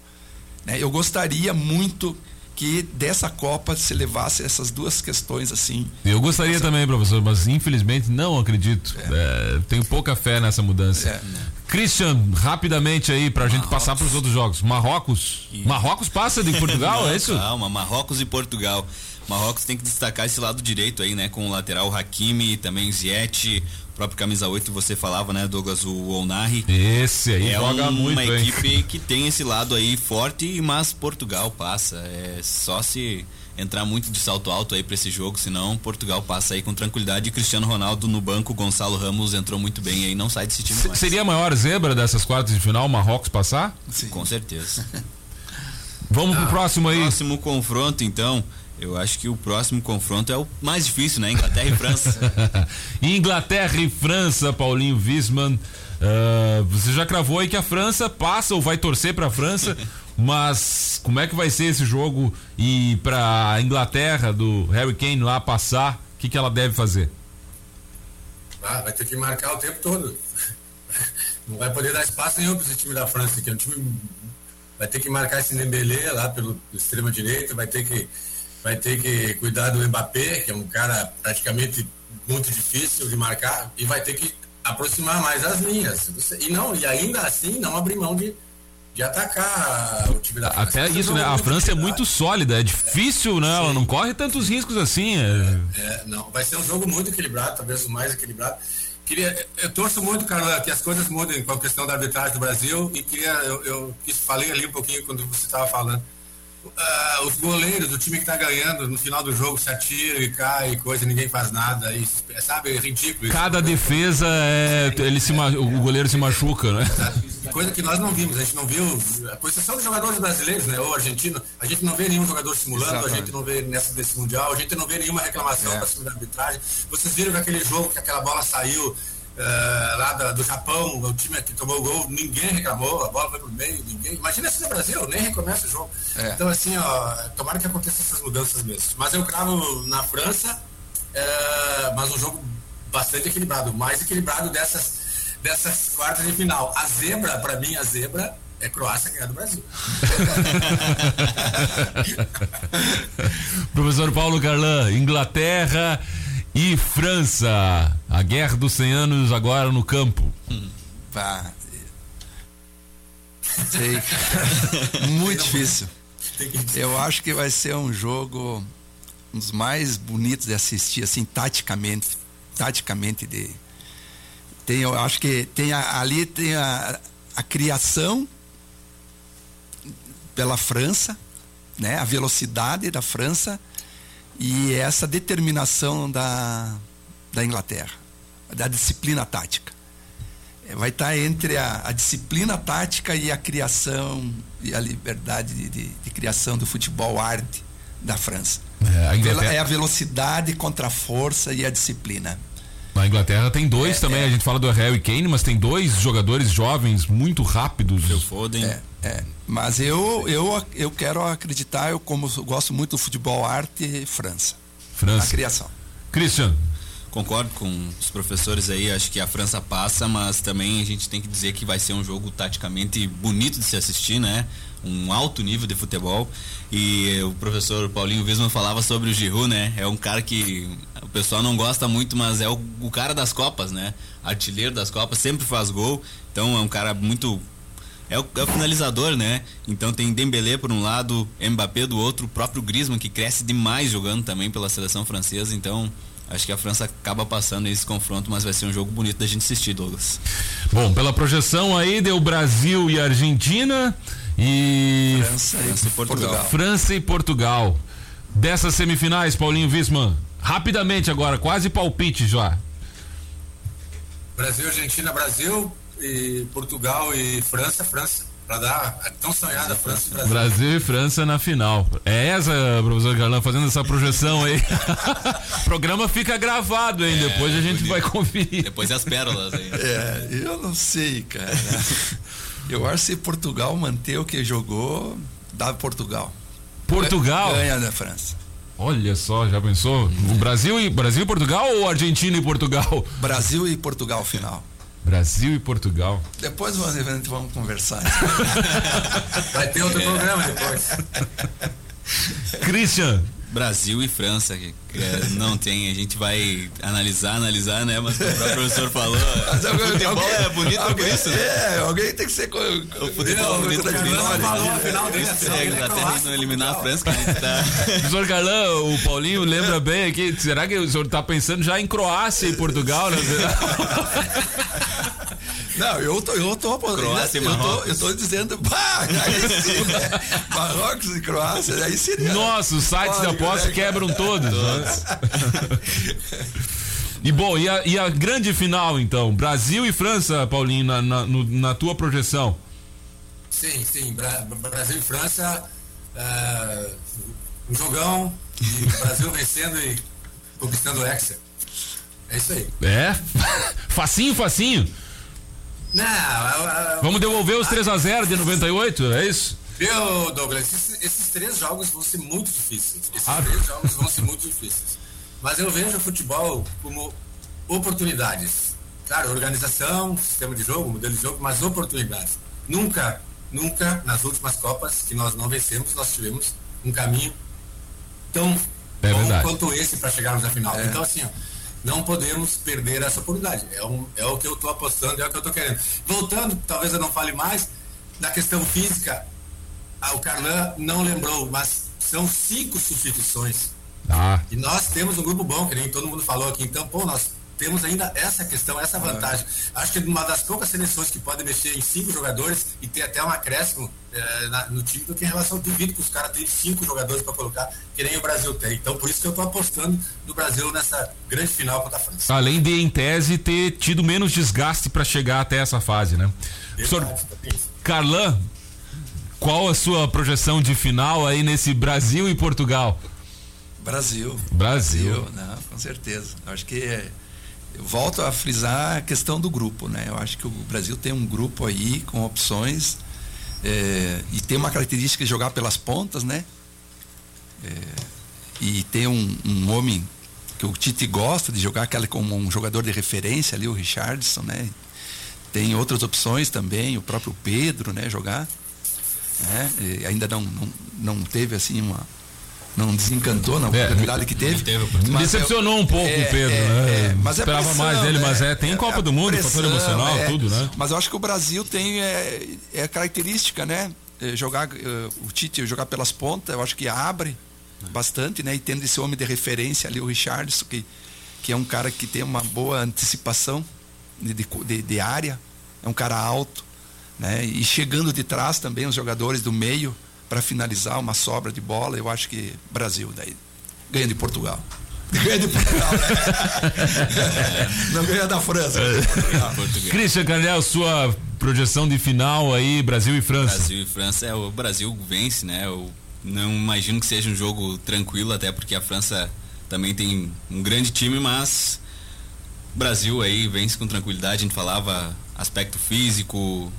Né? Eu gostaria muito que dessa Copa se levasse essas duas questões assim. Eu gostaria também, professor, mas infelizmente não acredito. É. É, tenho pouca fé nessa mudança. É. Christian, rapidamente aí pra Marrocos. gente passar para os outros jogos. Marrocos? E... Marrocos passa de Portugal, Não, é isso? Calma, Marrocos e Portugal. Marrocos tem que destacar esse lado direito aí, né? Com o lateral Hakimi, também Ziet, próprio camisa 8 você falava, né, Douglas, o Onari. Esse aí é joga um, muito, uma equipe que tem esse lado aí forte, mas Portugal passa. É só se entrar muito de salto alto aí para esse jogo, senão Portugal passa aí com tranquilidade. Cristiano Ronaldo no banco, Gonçalo Ramos entrou muito bem aí, não sai desse time mais. Seria a maior zebra dessas quartas de final, Marrocos passar? Sim. Com certeza. Vamos ah, pro próximo aí. Próximo confronto, então. Eu acho que o próximo confronto é o mais difícil, né? Inglaterra e França. Inglaterra e França, Paulinho Wiesmann. Uh, você já cravou aí que a França passa ou vai torcer para a França? Mas como é que vai ser esse jogo e para a Inglaterra do Harry Kane lá passar, o que, que ela deve fazer? Ah, vai ter que marcar o tempo todo. Não vai poder dar espaço nenhum para esse time da França, que é um time vai ter que marcar esse Dembélé lá pelo extrema direita, vai ter que vai ter que cuidar do Mbappé, que é um cara praticamente muito difícil de marcar e vai ter que aproximar mais as linhas. E não, e ainda assim não abrir mão de de atacar o time da França. Até isso, né? A França é muito sólida, é difícil, né? Sim. Ela não corre tantos riscos assim. É... é, não, vai ser um jogo muito equilibrado, talvez o mais equilibrado. Queria, eu torço muito, Carla, que as coisas mudem com a questão da arbitragem do Brasil e queria, eu, eu falei ali um pouquinho quando você estava falando uh, os goleiros do time que está ganhando no final do jogo se atira e cai e coisa, ninguém faz nada. E, sabe, é ridículo. Isso. Cada defesa é, ele se, o goleiro se machuca, né? Coisa que nós não vimos, a gente não viu, com exceção dos jogadores brasileiros, né? Ou argentino, a gente não vê nenhum jogador simulando, Exatamente. a gente não vê nessa desse mundial, a gente não vê nenhuma reclamação é. para cima da arbitragem. Vocês viram que aquele jogo que aquela bola saiu uh, lá da, do Japão, o time que tomou o gol, ninguém reclamou, a bola foi pro meio, ninguém. Imagina se no Brasil, nem recomeça o jogo. É. Então, assim, ó, tomara que aconteça essas mudanças mesmo. Mas eu cravo na França, uh, mas um jogo bastante equilibrado, mais equilibrado dessas, dessas quartas de final. A zebra, para mim, a zebra é Croácia ganhar do Brasil. Professor Paulo Carlan, Inglaterra e França. A guerra dos 100 anos agora no campo. Hum, pá. Sei. Muito difícil. Eu acho que vai ser um jogo um dos mais bonitos de assistir, assim, taticamente. Taticamente de. Tem, eu acho que tem a, ali tem a, a criação pela França, né? A velocidade da França e essa determinação da, da Inglaterra, da disciplina tática. É, vai estar entre a, a disciplina tática e a criação e a liberdade de, de, de criação do futebol arte da França. É a, Inglaterra... é a velocidade contra a força e a disciplina. Na Inglaterra tem dois é, também, é. a gente fala do Harry Kane, mas tem dois jogadores jovens muito rápidos. Phil Foden. É, é. Mas eu, eu, eu quero acreditar, eu como gosto muito do futebol arte, França. França. A criação. Christian. Concordo com os professores aí, acho que a França passa, mas também a gente tem que dizer que vai ser um jogo taticamente bonito de se assistir, né? Um alto nível de futebol. E o professor Paulinho Wisman falava sobre o Giroud, né? É um cara que o pessoal não gosta muito, mas é o, o cara das Copas, né? Artilheiro das Copas, sempre faz gol. Então é um cara muito é o, é o, finalizador, né? Então tem Dembélé por um lado, Mbappé do outro, o próprio Griezmann que cresce demais jogando também pela seleção francesa. Então acho que a França acaba passando esse confronto, mas vai ser um jogo bonito da gente assistir, Douglas. Bom, pela projeção aí deu Brasil e Argentina e França, França e Portugal. França e Portugal. Dessas semifinais, Paulinho Wisman, rapidamente agora, quase palpite já. Brasil, Argentina, Brasil e Portugal e França, França. Para dar a tão sonhada França e Brasil. Brasil e França na final. É essa, professor Garlan, fazendo essa projeção aí. o programa fica gravado, hein? É, Depois a gente bonito. vai conferir. Depois as pérolas aí. É, eu não sei, cara. Eu acho que se Portugal manter o que jogou, dá Portugal. Portugal? Ganha da França. Olha só, já pensou? O Brasil e Brasil e Portugal ou Argentina e Portugal? Brasil e Portugal final. Brasil e Portugal. Depois vamos, vamos conversar. Vai ter outro programa depois. Christian, Brasil e França, que é, não tem, a gente vai analisar, analisar, né? Mas o próprio professor falou, o futebol alguém, é bonito alguém, por isso. Né? É, alguém tem que ser com, o futebol é bonito por isso. Falou a final dele, é, Inglaterra não eliminar a França, que a gente tá... Professor Carlão, o Paulinho lembra bem aqui, será que o senhor tá pensando já em Croácia e Portugal, né? Não, eu tô, eu tô Croácia eu, e Marrocos. Tô, eu tô dizendo, pá, aí sim, né? Marrocos e Croácia, aí seria. Nossa, os sites da aposta né, quebram todos. E bom, e a, e a, grande final então? Brasil e França, Paulinho, na, na, no, na tua projeção? Sim, sim. Bra Brasil e França, uh, um jogão, e Brasil vencendo e conquistando o Hexa. É isso aí. É? facinho, facinho. Não, Vamos devolver os 3x0 de 98, é isso? Viu, Douglas? Esses, esses, três jogos vão ser muito difíceis. Esses ah. três jogos vão ser muito difíceis. Mas eu vejo o futebol como oportunidades. Claro, organização, sistema de jogo, modelo de jogo, mas oportunidades. Nunca, nunca nas últimas Copas que nós não vencemos, nós tivemos um caminho tão é bom verdade. quanto esse para chegarmos à final. É. Então, assim, ó, não podemos perder essa oportunidade. É, um, é o que eu estou apostando, é o que eu estou querendo. Voltando, talvez eu não fale mais, na questão física, ah, o Carlan não lembrou, mas são cinco substituições. Ah. E nós temos um grupo bom, que nem todo mundo falou aqui. Então, pô, nós temos ainda essa questão, essa vantagem. Ah. Acho que é uma das poucas seleções que podem mexer em cinco jogadores e ter até um acréscimo é, na, no time do que em relação, duvido que os caras tenham cinco jogadores para colocar, que nem o Brasil tem. Então, por isso que eu estou apostando no Brasil nessa grande final contra a França. Além de, em tese, ter tido menos desgaste para chegar até essa fase, né? Professor Carlan, qual a sua projeção de final aí nesse Brasil e Portugal? Brasil. Brasil. Brasil não, com certeza. Acho que é, volto a frisar a questão do grupo, né? Eu acho que o Brasil tem um grupo aí com opções é, e tem uma característica de jogar pelas pontas, né? É, e tem um, um, homem que o Tite gosta de jogar aquele como um jogador de referência ali, o Richardson, né? Tem outras opções também, o próprio Pedro, né? Jogar. Né? ainda não, não, não teve assim uma, não desencantou na é, oportunidade que teve. teve mas decepcionou é, um pouco é, o Pedro, é, né? É, mas é Esperava pressão, mais dele, mas é, tem Copa do Mundo, pressão, fator emocional, tudo, né? Mas eu acho que o Brasil tem é, é característica, né? Jogar o Tite jogar pelas pontas, eu acho que abre bastante, né? E tendo esse homem de referência ali, o Richardson, que, que é um cara que tem uma boa antecipação de, de, de área, é um cara alto, né? E chegando de trás também os jogadores do meio para finalizar uma sobra de bola, eu acho que Brasil daí ganha de Portugal. Ganha de Portugal, né? Não ganha da França. É. Christian Canel, sua projeção de final aí, Brasil e França. Brasil e França, é, o Brasil vence, né? Eu não imagino que seja um jogo tranquilo, até porque a França também tem um grande time, mas Brasil aí vence com tranquilidade, a gente falava aspecto físico, uh,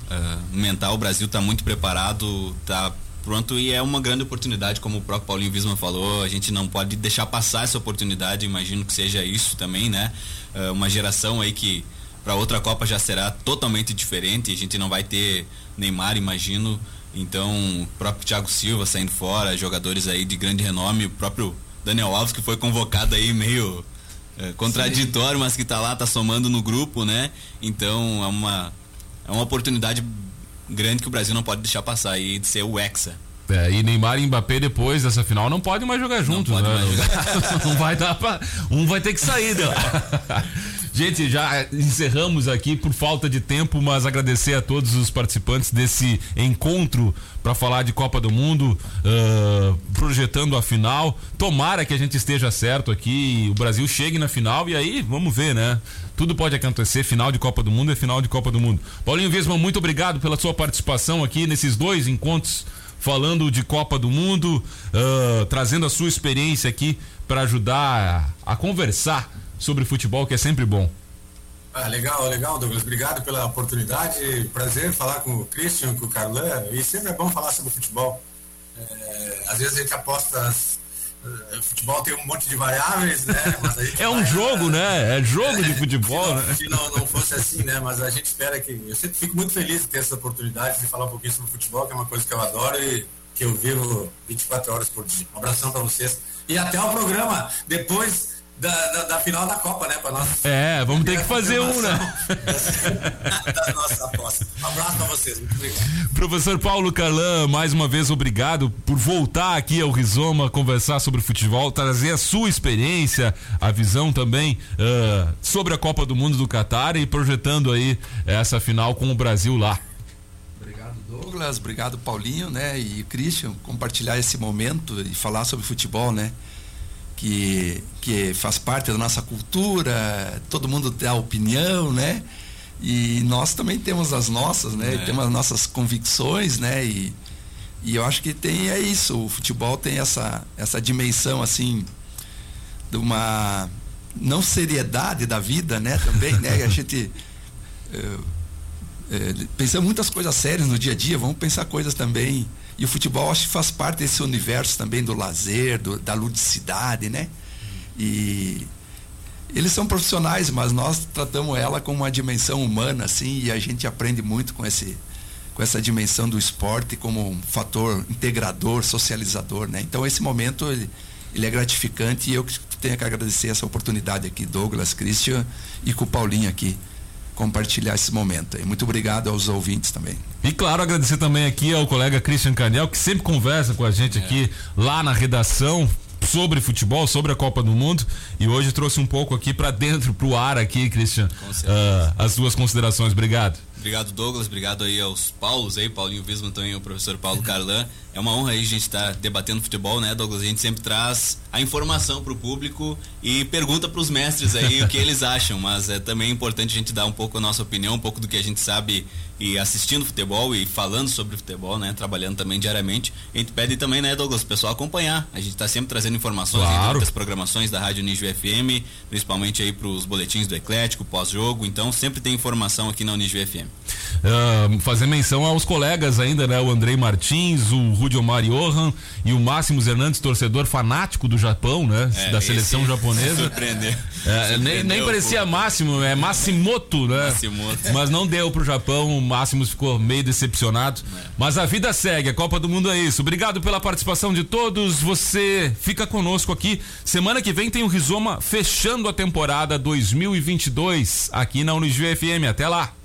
mental, o Brasil está muito preparado, está pronto e é uma grande oportunidade, como o próprio Paulinho Visman falou, a gente não pode deixar passar essa oportunidade, imagino que seja isso também, né? Uh, uma geração aí que para outra Copa já será totalmente diferente, a gente não vai ter Neymar, imagino, então o próprio Thiago Silva saindo fora, jogadores aí de grande renome, o próprio Daniel Alves que foi convocado aí meio uh, contraditório, Sim. mas que está lá, está somando no grupo, né? Então é uma é uma oportunidade grande que o Brasil não pode deixar passar aí de ser o Hexa. É, e Neymar e Mbappé depois dessa final não podem mais jogar juntos, não né? Jogar. não vai dar pra. Um vai ter que sair de lá. Gente, já encerramos aqui por falta de tempo, mas agradecer a todos os participantes desse encontro para falar de Copa do Mundo, uh, projetando a final. Tomara que a gente esteja certo aqui, o Brasil chegue na final e aí vamos ver, né? Tudo pode acontecer, final de Copa do Mundo é final de Copa do Mundo. Paulinho Vesman, muito obrigado pela sua participação aqui nesses dois encontros falando de Copa do Mundo, uh, trazendo a sua experiência aqui para ajudar a, a conversar sobre futebol, que é sempre bom. Ah, legal, legal, Douglas. Obrigado pela oportunidade. Prazer falar com o Christian, com o Carlan. E sempre é bom falar sobre futebol. É, às vezes a gente aposta. Uh, futebol tem um monte de variáveis, né? é um vai, jogo, né? É jogo é, de futebol, se não, né? Se não, não fosse assim, né? Mas a gente espera que. Eu sempre fico muito feliz de ter essa oportunidade de falar um pouquinho sobre futebol, que é uma coisa que eu adoro e que eu vivo 24 horas por dia. Um abração para vocês. E até o programa depois da, da, da, final da Copa, né? Pra nós. É, vamos ter que fazer um, né? da nossa aposta. Um abraço pra vocês, muito obrigado. Professor Paulo Carlan, mais uma vez obrigado por voltar aqui ao Rizoma conversar sobre futebol, trazer a sua experiência, a visão também uh, sobre a Copa do Mundo do Catar e projetando aí essa final com o Brasil lá. Obrigado, Douglas, obrigado, Paulinho, né? E Christian, compartilhar esse momento e falar sobre futebol, né? Que, que faz parte da nossa cultura, todo mundo tem a opinião, né? E nós também temos as nossas, né? É. Temos as nossas convicções, né? E, e eu acho que tem é isso, o futebol tem essa, essa dimensão assim de uma não seriedade da vida, né? Também, né? a gente é, é, pensa muitas coisas sérias no dia a dia, vamos pensar coisas também e o futebol acho que faz parte desse universo também do lazer, do, da ludicidade, né? E eles são profissionais, mas nós tratamos ela com uma dimensão humana, assim, e a gente aprende muito com esse com essa dimensão do esporte como um fator integrador, socializador, né? Então esse momento ele, ele é gratificante e eu tenho que agradecer essa oportunidade aqui, Douglas, Christian e com o Paulinho aqui compartilhar esse momento aí. Muito obrigado aos ouvintes também. E claro, agradecer também aqui ao colega Christian Canel, que sempre conversa com a gente é. aqui lá na redação sobre futebol, sobre a Copa do Mundo e hoje trouxe um pouco aqui para dentro, pro ar aqui, Christian, uh, as suas considerações. Obrigado. Obrigado, Douglas. Obrigado aí aos Paulos aí, Paulinho Visman também, o professor Paulo Carlan. É uma honra aí a gente estar tá debatendo futebol, né, Douglas? A gente sempre traz a informação para o público e pergunta para os mestres aí o que eles acham, mas é também importante a gente dar um pouco a nossa opinião, um pouco do que a gente sabe e assistindo futebol e falando sobre futebol, né, trabalhando também diariamente. A gente pede também, né, Douglas, o pessoal acompanhar. A gente está sempre trazendo informações claro. das programações da Rádio Unijo FM, principalmente aí para os boletins do Eclético, pós-jogo. Então sempre tem informação aqui na Unijo FM. Uh, fazer menção aos colegas ainda, né? O Andrei Martins, o Rudi Omar Johan e o Máximo Hernandes, torcedor fanático do Japão, né? É, da seleção japonesa. Surpreendeu. É, nem, nem parecia Máximo, é Massimoto, né? Massimoto. Mas não deu pro Japão, o Máximo ficou meio decepcionado. É. Mas a vida segue, a Copa do Mundo é isso. Obrigado pela participação de todos. Você fica conosco aqui. Semana que vem tem o Rizoma fechando a temporada 2022 aqui na Unijuí FM. Até lá.